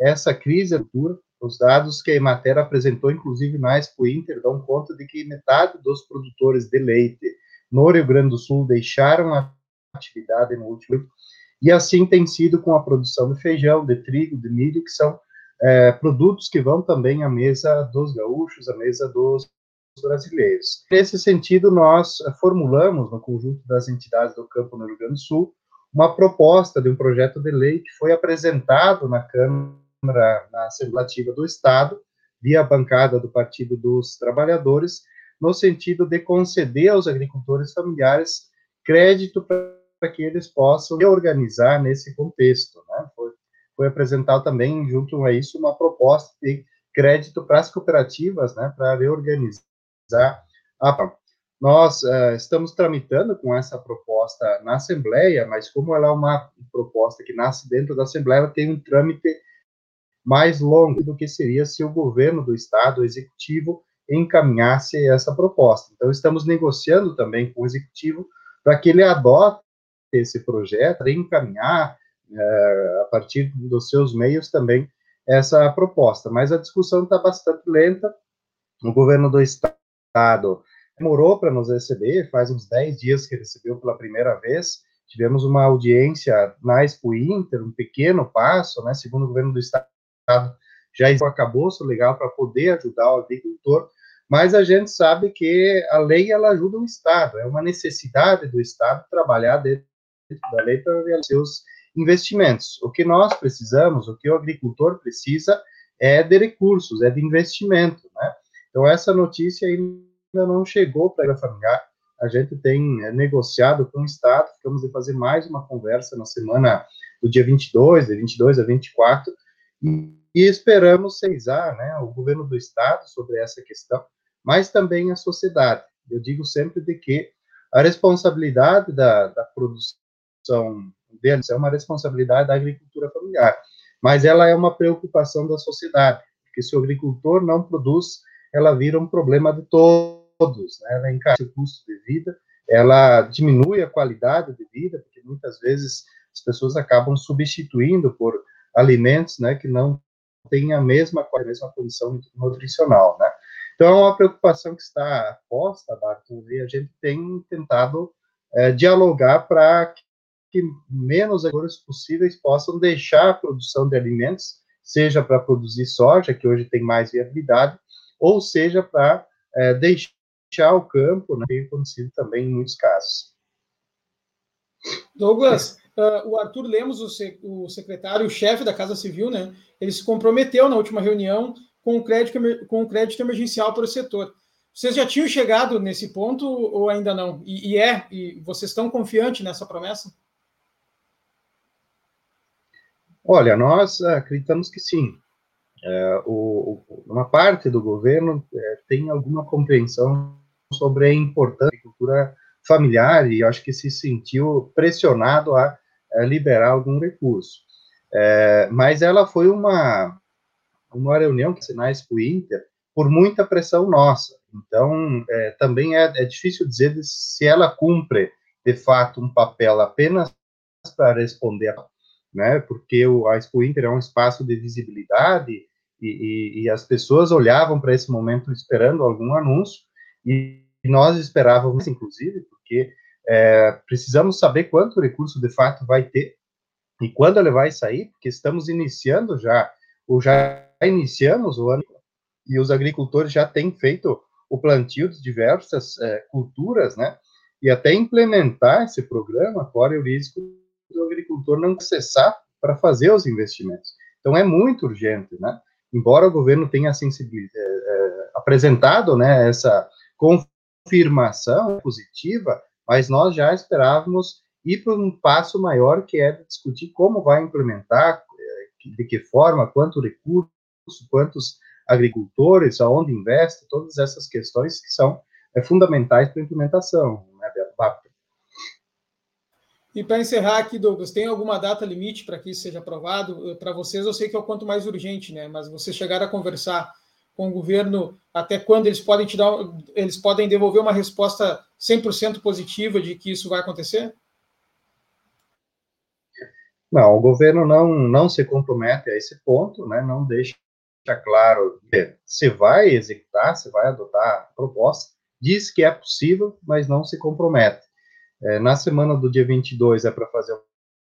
essa crise futura. Os dados que a Emater apresentou, inclusive na Expo Inter, dão conta de que metade dos produtores de leite no Rio Grande do Sul deixaram a atividade no último e assim tem sido com a produção de feijão, de trigo, de milho, que são é, produtos que vão também à mesa dos gaúchos, à mesa dos brasileiros. Nesse sentido, nós formulamos, no conjunto das entidades do campo no Rio Grande do Sul, uma proposta de um projeto de lei que foi apresentado na Câmara, na Assembleia do Estado, via bancada do Partido dos Trabalhadores, no sentido de conceder aos agricultores familiares crédito para que eles possam reorganizar nesse contexto. Né? Foi, foi apresentado também, junto a isso, uma proposta de crédito para as cooperativas, né, para reorganizar a nós uh, estamos tramitando com essa proposta na Assembleia, mas como ela é uma proposta que nasce dentro da Assembleia, ela tem um trâmite mais longo do que seria se o governo do Estado, o Executivo, encaminhasse essa proposta. Então, estamos negociando também com o Executivo para que ele adote esse projeto, encaminhar é, a partir dos seus meios também essa proposta. Mas a discussão está bastante lenta. O governo do estado demorou para nos receber, faz uns 10 dias que recebeu pela primeira vez. Tivemos uma audiência na Expo Inter, um pequeno passo, né, segundo o governo do estado, já acabou o legal para poder ajudar o agricultor, mas a gente sabe que a lei ela ajuda o Estado, é uma necessidade do Estado trabalhar dentro da lei para realizar seus investimentos. O que nós precisamos, o que o agricultor precisa, é de recursos, é de investimento, né? Então, essa notícia ainda não chegou para a familiar. A gente tem é, negociado com o Estado, ficamos de fazer mais uma conversa na semana do dia 22, de 22 a 24, e, e esperamos seizar né, o governo do Estado sobre essa questão, mas também a sociedade. Eu digo sempre de que a responsabilidade da, da produção deles é uma responsabilidade da agricultura familiar. mas ela é uma preocupação da sociedade, porque se o agricultor não produz, ela vira um problema de todos, né? ela encarece o custo de vida, ela diminui a qualidade de vida, porque muitas vezes as pessoas acabam substituindo por alimentos, né, que não têm a mesma, a mesma condição nutricional, né. Então, é uma preocupação que está posta, Barton, e a gente tem tentado é, dialogar para que menos agricultores possíveis possam deixar a produção de alimentos, seja para produzir soja, que hoje tem mais viabilidade, ou seja para é, deixar o campo, né, tem acontecido também em muitos casos. Douglas, uh, o Arthur Lemos, o, se, o secretário-chefe da Casa Civil, né, ele se comprometeu na última reunião com o crédito, com o crédito emergencial para o setor. Vocês já tinham chegado nesse ponto ou ainda não? E, e é? E vocês estão confiantes nessa promessa? Olha, nós acreditamos que sim. É, o, uma parte do governo é, tem alguma compreensão sobre a importância da agricultura familiar e acho que se sentiu pressionado a, a liberar algum recurso. É, mas ela foi uma, uma reunião que sinais para o Inter por muita pressão nossa. Então, é, também é, é, difícil dizer se ela cumpre, de fato, um papel apenas para responder né? Porque o, a Expo Inter é um espaço de visibilidade e, e, e as pessoas olhavam para esse momento esperando algum anúncio e nós esperávamos, inclusive, porque é, precisamos saber quanto recurso de fato vai ter e quando ele vai sair, porque estamos iniciando já, ou já iniciamos o ano e os agricultores já têm feito o plantio de diversas é, culturas, né? E até implementar esse programa corre o risco do agricultor não acessar para fazer os investimentos. Então é muito urgente, né? Embora o governo tenha é, é, apresentado, né, essa confirmação positiva, mas nós já esperávamos ir para um passo maior, que é discutir como vai implementar, é, de que forma, quanto recurso, quantos agricultores, aonde investe, todas essas questões que são é, fundamentais para a implementação? E para encerrar aqui, Douglas, tem alguma data limite para que isso seja aprovado? Para vocês, eu sei que é o quanto mais urgente, né? Mas vocês chegaram a conversar com o governo até quando eles podem te dar, eles podem devolver uma resposta 100% positiva de que isso vai acontecer? Não, o governo não, não se compromete a esse ponto, né? Não deixa claro se vai executar, se vai adotar a proposta, diz que é possível, mas não se compromete. É, na semana do dia 22 é para fazer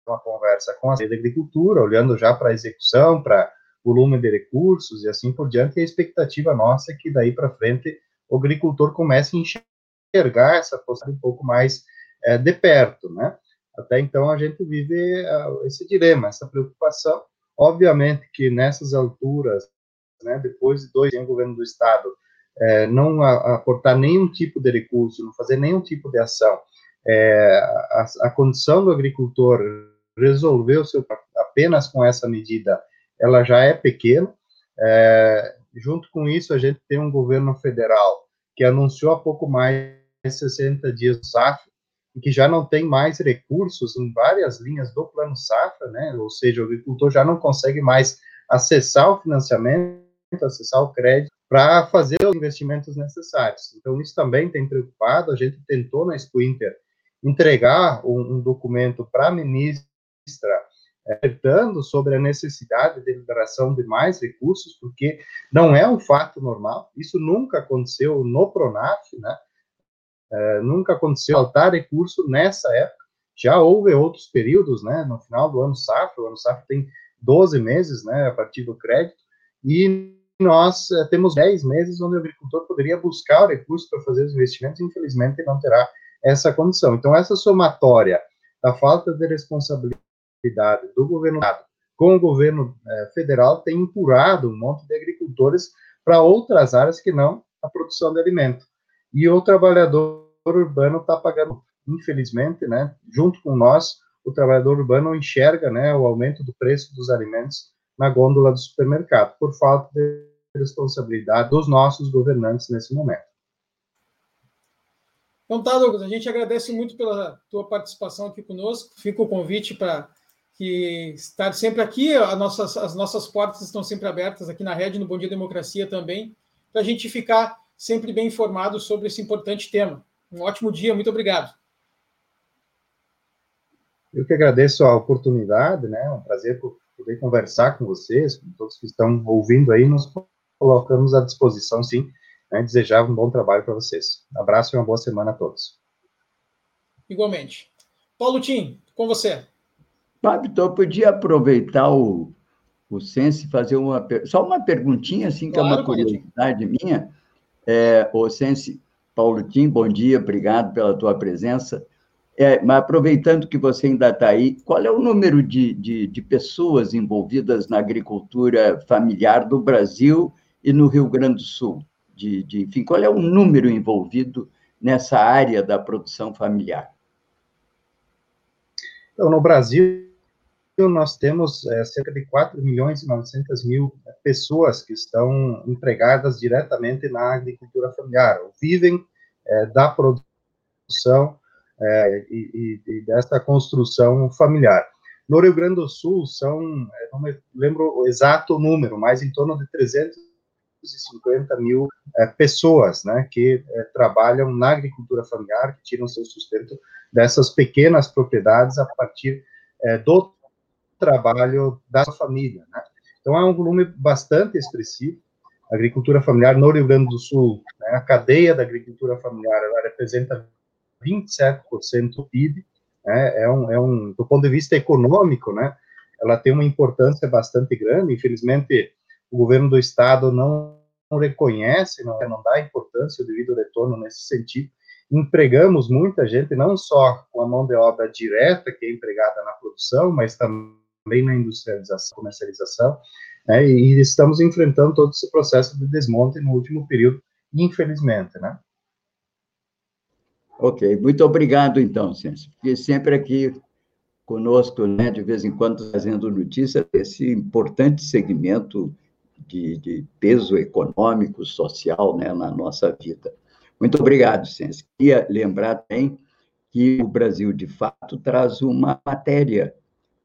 uma conversa com a Secretaria Agricultura, olhando já para a execução, para volume de recursos e assim por diante. E a expectativa nossa é que daí para frente o agricultor comece a enxergar essa possibilidade um pouco mais é, de perto, né? Até então a gente vive uh, esse dilema, essa preocupação. Obviamente que nessas alturas, né, depois de dois anos do governo do estado, é, não aportar nenhum tipo de recurso, não fazer nenhum tipo de ação, é, a, a, condição do agricultor resolver o seu apenas com essa medida, ela já é pequena. É, junto com isso, a gente tem um governo federal que anunciou há pouco mais de 60 dias do SAF, e que já não tem mais recursos em várias linhas do plano safra, né? Ou seja, o agricultor já não consegue mais acessar o financiamento, acessar o crédito para fazer os investimentos necessários. Então, isso também tem preocupado. A gente tentou na Expo Inter entregar um, um documento para a ministra alertando sobre a necessidade de liberação de mais recursos, porque não é um fato normal, isso nunca aconteceu no Pronaf, né? É, nunca aconteceu faltar recurso nessa época. Já houve outros períodos, né? No final do ano safra, o ano safra tem 12 meses, né? A partir do crédito, e nós é, temos 10 meses onde o agricultor poderia buscar o recurso para fazer os investimentos, infelizmente não terá essa condição. Então, essa somatória da falta de responsabilidade do governo com o governo eh, federal tem empurrado um monte de agricultores para outras áreas que não a produção de alimento. E o trabalhador urbano está pagando, infelizmente, né, junto com nós, o trabalhador urbano enxerga né, o aumento do preço dos alimentos na gôndola do supermercado, por falta de responsabilidade dos nossos governantes nesse momento. Então tá, Douglas, a gente agradece muito pela tua participação aqui conosco. Fica o convite para que estar sempre aqui. As nossas, as nossas portas estão sempre abertas aqui na rede, no Bom Dia Democracia também, para a gente ficar sempre bem informado sobre esse importante tema. Um ótimo dia, muito obrigado. Eu que agradeço a oportunidade, né? É um prazer poder conversar com vocês, com todos que estão ouvindo aí, nos colocamos à disposição, sim. Né? Desejar um bom trabalho para vocês. Um abraço e uma boa semana a todos. Igualmente. Paulo Tim, com você. Fábio, então eu podia aproveitar o, o Sense e fazer uma, só uma perguntinha, assim, que claro, é uma curiosidade minha. É, o Sense, Paulo Tim, bom dia, obrigado pela tua presença. É, mas aproveitando que você ainda está aí, qual é o número de, de, de, pessoas envolvidas na agricultura familiar do Brasil e no Rio Grande do Sul? De, de, enfim, qual é o número envolvido nessa área da produção familiar? Então, no Brasil, nós temos é, cerca de 4 milhões e 900 mil pessoas que estão empregadas diretamente na agricultura familiar, ou vivem é, da produção é, e, e, dessa construção familiar. No Rio Grande do Sul, são, não me lembro o exato número, mas em torno de 350 mil é, pessoas né, que é, trabalham na agricultura familiar, que tiram seu sustento dessas pequenas propriedades a partir é, do trabalho da família. Né? Então, é um volume bastante expressivo. A agricultura familiar no Rio Grande do Sul, né, a cadeia da agricultura familiar, ela representa 27% do PIB, né, é, um, é um, do ponto de vista econômico, né, ela tem uma importância bastante grande, infelizmente, o governo do estado não, reconhece, não, não dá importância devido ao retorno nesse sentido, empregamos muita gente, não só com a mão de obra direta, que é empregada na produção, mas também na industrialização, comercialização, né, e estamos enfrentando todo esse processo de desmonte no último período, infelizmente, né. Ok, muito obrigado, então, Ciência, porque sempre aqui conosco, né, de vez em quando, trazendo notícia desse importante segmento de, de peso econômico, social, né, na nossa vida. Muito obrigado, Ciência. Queria lembrar também que o Brasil, de fato, traz uma matéria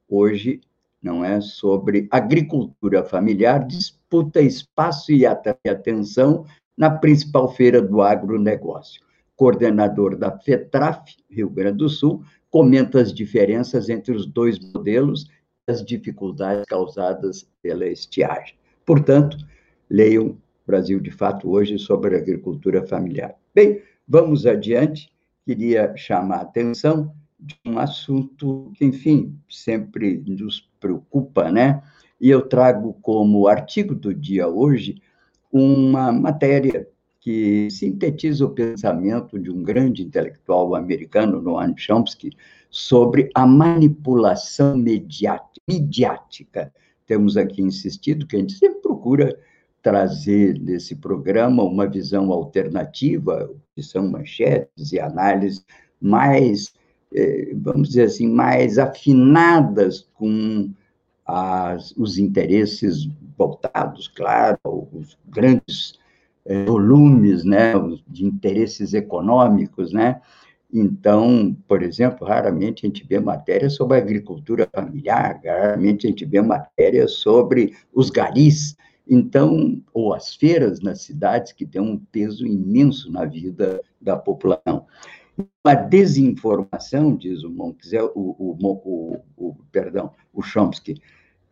hoje, não é, sobre agricultura familiar, disputa espaço e atenção na principal feira do agronegócio coordenador da FETRAF, Rio Grande do Sul, comenta as diferenças entre os dois modelos e as dificuldades causadas pela estiagem. Portanto, leiam Brasil de Fato hoje sobre agricultura familiar. Bem, vamos adiante. Queria chamar a atenção de um assunto que, enfim, sempre nos preocupa, né? E eu trago como artigo do dia hoje uma matéria que sintetiza o pensamento de um grande intelectual americano, Noam Chomsky, sobre a manipulação mediática. Temos aqui insistido que a gente sempre procura trazer nesse programa uma visão alternativa, que são manchetes e análises mais, eh, vamos dizer assim, mais afinadas com as, os interesses voltados, claro, os grandes é, volumes né, de interesses econômicos, né? Então, por exemplo, raramente a gente vê matéria sobre agricultura familiar, raramente a gente vê matéria sobre os garis, então, ou as feiras nas cidades que têm um peso imenso na vida da população. A desinformação, diz o Montes, o, o, o, o, perdão, o Chomsky,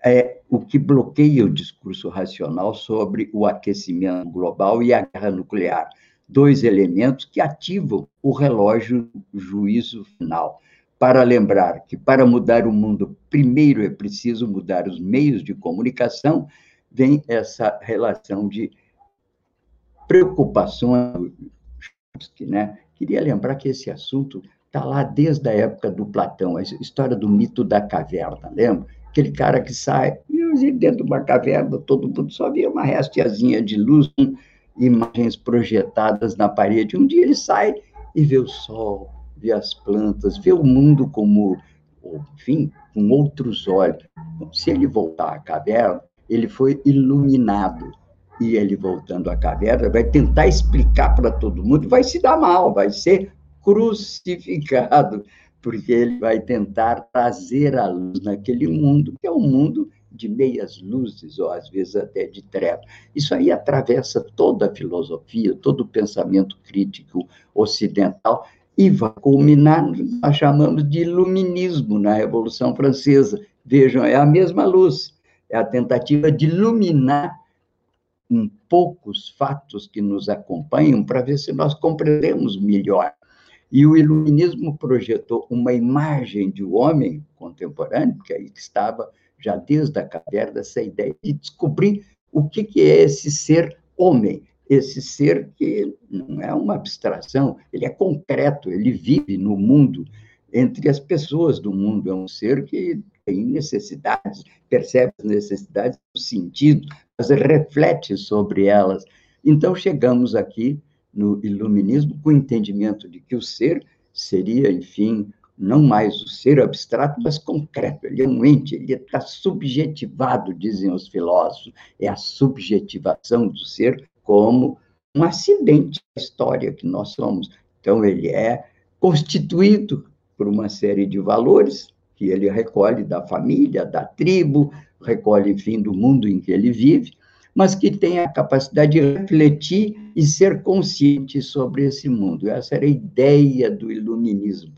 é o que bloqueia o discurso racional sobre o aquecimento global e a guerra nuclear, dois elementos que ativam o relógio juízo final. Para lembrar que para mudar o mundo, primeiro é preciso mudar os meios de comunicação, vem essa relação de preocupações, né? Queria lembrar que esse assunto está lá desde a época do Platão, a história do mito da caverna, lembra? aquele cara que sai, e dentro de uma caverna, todo mundo só via uma restiazinha de luz, imagens projetadas na parede. Um dia ele sai e vê o sol, vê as plantas, vê o mundo como, enfim, com outros olhos. Se ele voltar à caverna, ele foi iluminado. E ele voltando à caverna vai tentar explicar para todo mundo, vai se dar mal, vai ser crucificado porque ele vai tentar trazer a luz naquele mundo, que é um mundo de meias luzes, ou às vezes até de trevas. Isso aí atravessa toda a filosofia, todo o pensamento crítico ocidental, e vai culminar, nós chamamos de iluminismo na Revolução Francesa. Vejam, é a mesma luz, é a tentativa de iluminar um poucos fatos que nos acompanham para ver se nós compreendemos melhor. E o iluminismo projetou uma imagem de um homem contemporâneo, que aí estava já desde a caverna essa ideia de descobrir o que, que é esse ser homem, esse ser que não é uma abstração, ele é concreto, ele vive no mundo, entre as pessoas do mundo, é um ser que tem necessidades, percebe as necessidades do sentido, mas reflete sobre elas. Então, chegamos aqui no iluminismo com o entendimento de que o ser seria, enfim, não mais o ser abstrato, mas concreto. Ele é um ente, ele está subjetivado, dizem os filósofos. É a subjetivação do ser como um acidente da história que nós somos. Então, ele é constituído por uma série de valores que ele recolhe da família, da tribo, recolhe, enfim, do mundo em que ele vive, mas que tem a capacidade de refletir e ser consciente sobre esse mundo. Essa era a ideia do iluminismo.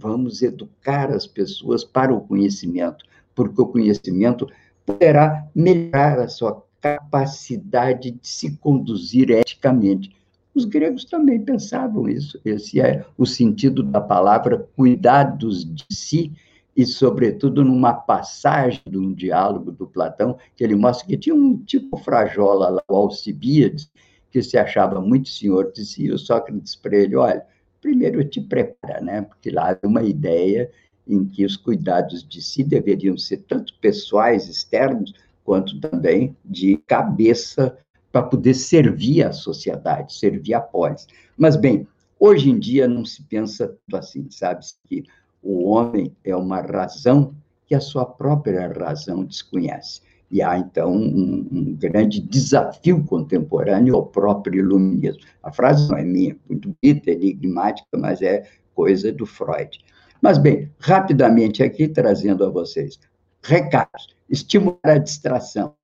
Vamos educar as pessoas para o conhecimento, porque o conhecimento poderá melhorar a sua capacidade de se conduzir eticamente. Os gregos também pensavam isso. Esse é o sentido da palavra cuidados de si e, sobretudo, numa passagem de um diálogo do Platão, que ele mostra que tinha um tipo frajola lá, o Alcibíades, que se achava muito senhor de si, e o Sócrates para ele, olha, primeiro te prepara, né? porque lá havia uma ideia em que os cuidados de si deveriam ser tanto pessoais, externos, quanto também de cabeça para poder servir a sociedade, servir a polis. Mas, bem, hoje em dia não se pensa assim, sabe? Que o homem é uma razão que a sua própria razão desconhece. E há, então, um, um, grande desafio contemporâneo ao próprio iluminismo. A frase não é minha, muito bonita, enigmática, mas é coisa do Freud. Mas, bem, rapidamente aqui, trazendo a vocês recados. Estimular a distração,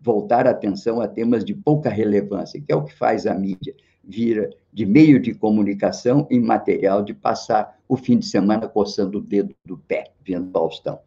voltar a atenção a temas de pouca relevância, que é o que faz a mídia vira de meio de comunicação em material de passar o fim de semana coçando o dedo do pé, vendo Faustão.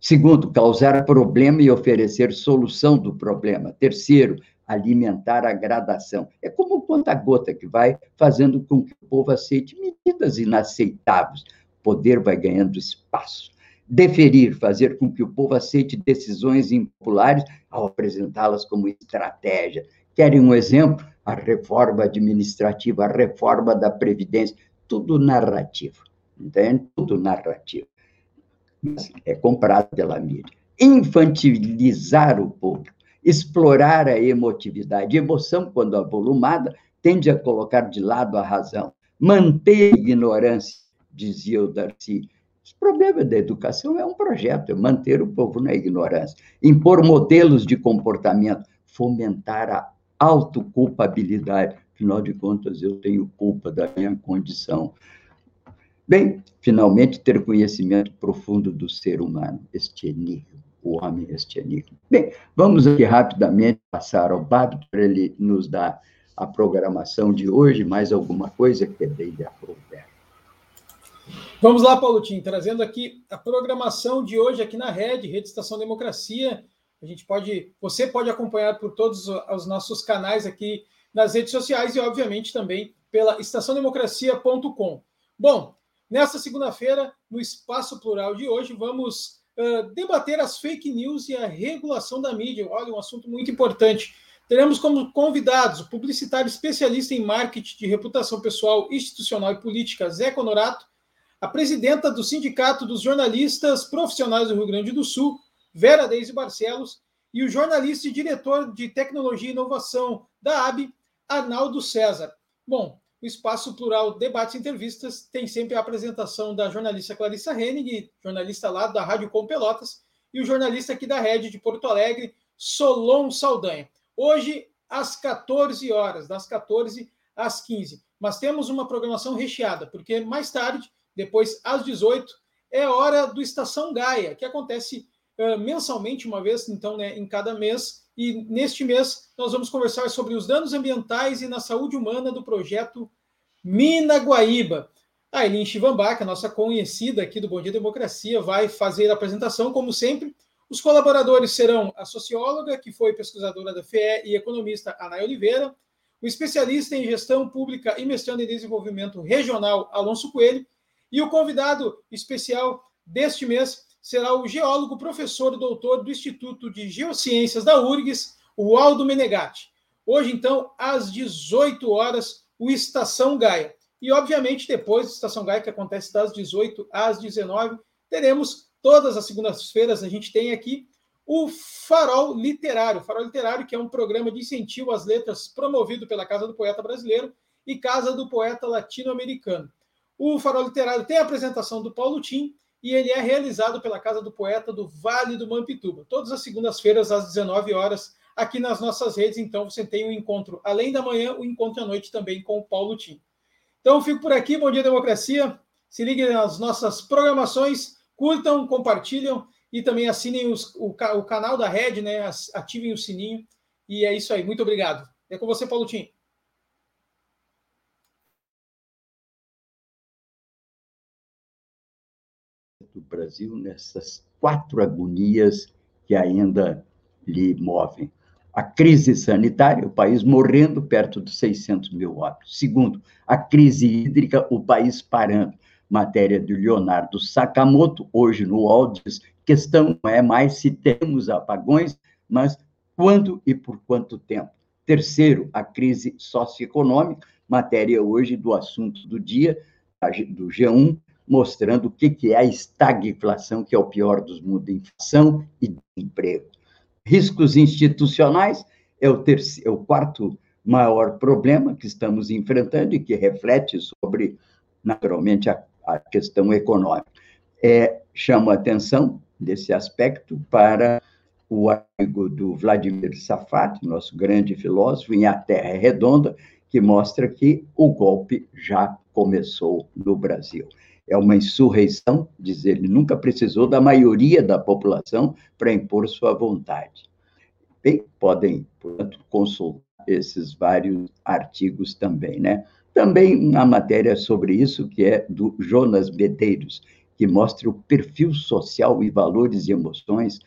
Segundo, causar problema e oferecer solução do problema. Terceiro, alimentar a gradação. É como o conta-gota que vai fazendo com que o povo aceite medidas inaceitáveis. Poder vai ganhando espaço. Deferir, fazer com que o povo aceite decisões impopulares ao apresentá-las como estratégia. Querem um exemplo? a reforma administrativa, a reforma da Previdência, tudo narrativo, entende? Tudo narrativo. Mas é comprado pela mídia. Infantilizar o povo, explorar a emotividade. Emoção, quando avolumada, tende a colocar de lado a razão. Manter a ignorância, dizia o Darcy. O problema da educação é um projeto, é manter o povo na ignorância. Impor modelos de comportamento, fomentar a autoculpabilidade. Afinal de contas, eu tenho culpa da minha condição. Bem, finalmente, ter conhecimento profundo do ser humano, este enigma, o homem, este enigma. Bem, vamos aqui rapidamente passar ao Bado para ele nos dar a programação de hoje, mais alguma coisa que é bem de aprouver. Vamos lá, Paulo Tim, trazendo aqui a programação de hoje aqui na Rede, Rede Estação Democracia, a gente pode, você pode acompanhar por todos os nossos canais aqui nas redes sociais e, obviamente, também pela estaçãodemocracia.com. Bom, nesta segunda-feira, no Espaço Plural de hoje, vamos uh, debater as fake news e a regulação da mídia. Olha, um assunto muito importante. Teremos como convidados o publicitário especialista em marketing de reputação pessoal, institucional e política, Zé Conorato, a presidenta do Sindicato dos Jornalistas Profissionais do Rio Grande do Sul, Vera Deise Barcelos, e o jornalista e diretor de tecnologia e inovação da AB, Arnaldo César. Bom, o Espaço Plural Debates e Entrevistas tem sempre a apresentação da jornalista Clarissa Hennig, jornalista lá da Rádio Com Pelotas, e o jornalista aqui da Rede de Porto Alegre, Solon Saldanha. Hoje, às 14 horas, das 14 às 15. Mas temos uma programação recheada, porque mais tarde Depois, às 18, é hora do Estação Gaia, que acontece uh, mensalmente, uma vez, então, né, em cada mês. E neste mês, nós vamos conversar sobre os danos ambientais e na saúde humana do projeto Mina Guaíba. A Elin Chivambaca, nossa conhecida aqui do Bom Dia Democracia, vai fazer a apresentação, como sempre. Os colaboradores serão a socióloga, que foi pesquisadora da FEE, e economista Ana Oliveira, o especialista em gestão pública e mestrando em desenvolvimento regional, Alonso Coelho, e o convidado especial deste mês será o geólogo, professor e doutor do Instituto de Geociências da URGS, o Aldo Menegatti. Hoje, então, às 18 horas, o Estação Gaia. E, obviamente, depois do Estação Gaia, que acontece das 18 às 19, teremos todas as segundas-feiras, a gente tem aqui o Farol Literário. O Farol Literário, que é um programa de incentivo às letras promovido pela Casa do Poeta Brasileiro e Casa do Poeta Latino-Americano. O Farol Literário tem a apresentação do Paulo Tim e ele é realizado pela Casa do Poeta do Vale do Mampituba, todas as segundas-feiras às 19 horas, aqui nas nossas redes. Então você tem um encontro, além da manhã, o um encontro à noite também com o Paulo Tim. Então fico por aqui, bom dia democracia. Se liguem nas nossas programações, curtam, compartilham e também assinem os, o, o, canal da Red, né? Ativem o sininho. E é isso aí. Muito obrigado. É com você, Paulo Tim. Do Brasil nessas quatro agonias que ainda lhe movem. A crise sanitária, o país morrendo perto dos 600 mil óbitos. Segundo, a crise hídrica, o país parando. Matéria de Leonardo Sakamoto, hoje no UOL, diz questão não é mais se temos apagões, mas quando e por quanto tempo. Terceiro, a crise socioeconômica, matéria hoje do assunto do dia, do G1, mostrando o que é a estagflação, que é o pior dos mundos, inflação e emprego. Riscos institucionais é o, terceiro, é o quarto maior problema que estamos enfrentando e que reflete sobre, naturalmente, a, a questão econômica. É, chama atenção desse aspecto para o artigo do Vladimir Safat, nosso grande filósofo, em A Terra é Redonda, que mostra que o golpe já começou no Brasil. É uma insurreição, diz ele, nunca precisou da maioria da população para impor sua vontade. Bem, podem, portanto, consultar esses vários artigos também, né? Também uma matéria sobre isso, que é do Jonas Medeiros, que mostra o perfil social e valores e emoções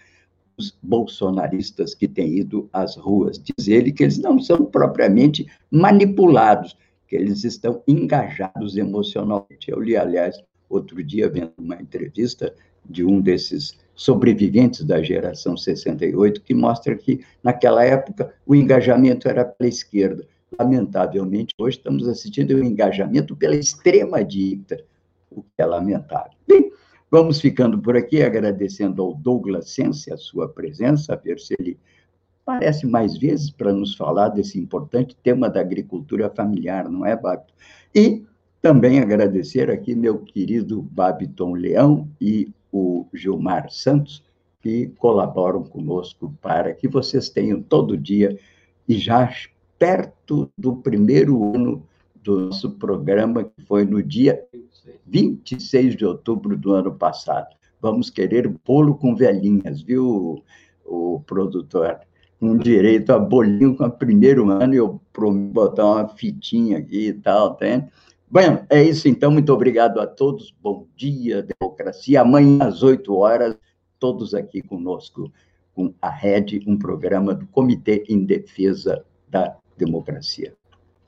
dos bolsonaristas que têm ido às ruas. Diz ele que eles não são propriamente manipulados, que eles estão engajados emocionalmente. Eu li, aliás, outro dia, vendo uma entrevista de um desses sobreviventes da geração 68, que mostra que, naquela época, o engajamento era pela esquerda. Lamentavelmente, hoje estamos assistindo um engajamento pela extrema-direita, o que é lamentável. Bem, vamos ficando por aqui, agradecendo ao Douglas Sense a sua presença, a ver se ele aparece mais vezes para nos falar desse importante tema da agricultura familiar, não é, Babito? E também agradecer aqui meu querido Babiton Leão e o Gilmar Santos, que colaboram conosco para que vocês tenham todo dia e já perto do primeiro ano do nosso programa, que foi no dia 26 de outubro do ano passado. Vamos querer bolo com velhinhas, viu, o produtor? Um direito a bolinho com o primeiro ano, eu prometo botar uma fitinha aqui e tal, tem? Bem, é isso então. Muito obrigado a todos. Bom dia, democracia. Amanhã às 8 horas, todos aqui conosco, com a RED, um programa do Comitê em Defesa da Democracia.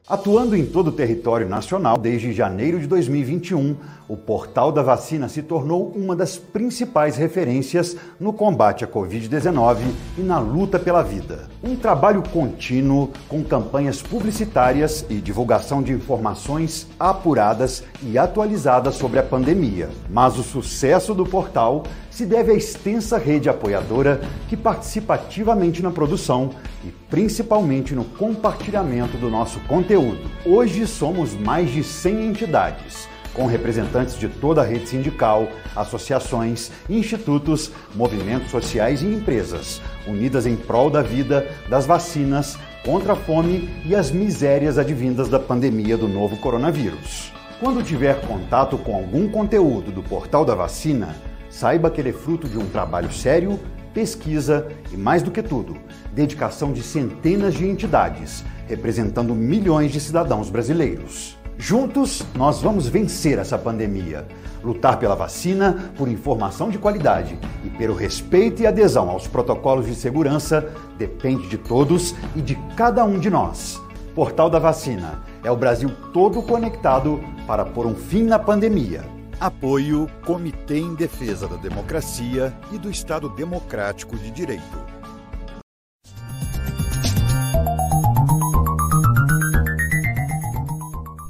Atuando em todo o território nacional desde janeiro de 2021, o portal da vacina se tornou uma das principais referências no combate à Covid-19 e na luta pela vida. Um trabalho contínuo com campanhas publicitárias e divulgação de informações apuradas e atualizadas sobre a pandemia. Mas o sucesso do portal se deve à extensa rede apoiadora que participa ativamente na produção e principalmente no compartilhamento do nosso conteúdo. Hoje somos mais de 100 entidades, com representantes de toda a rede sindical, associações, institutos, movimentos sociais e empresas, unidas em prol da vida, das vacinas, contra a fome e as misérias advindas da pandemia do novo coronavírus. Quando tiver contato com algum conteúdo do Portal da Vacina, saiba que ele é fruto de um trabalho sério, pesquisa e, mais do que tudo, dedicação de centenas de entidades, representando milhões de cidadãos brasileiros. Juntos, nós vamos vencer essa pandemia, lutar pela vacina, por informação de qualidade e pelo respeito e adesão aos protocolos de segurança depende de todos e de cada um de nós. Portal da Vacina é o Brasil todo conectado para pôr um fim na pandemia. Apoio Comitê em Defesa da Democracia e do Estado Democrático de Direito.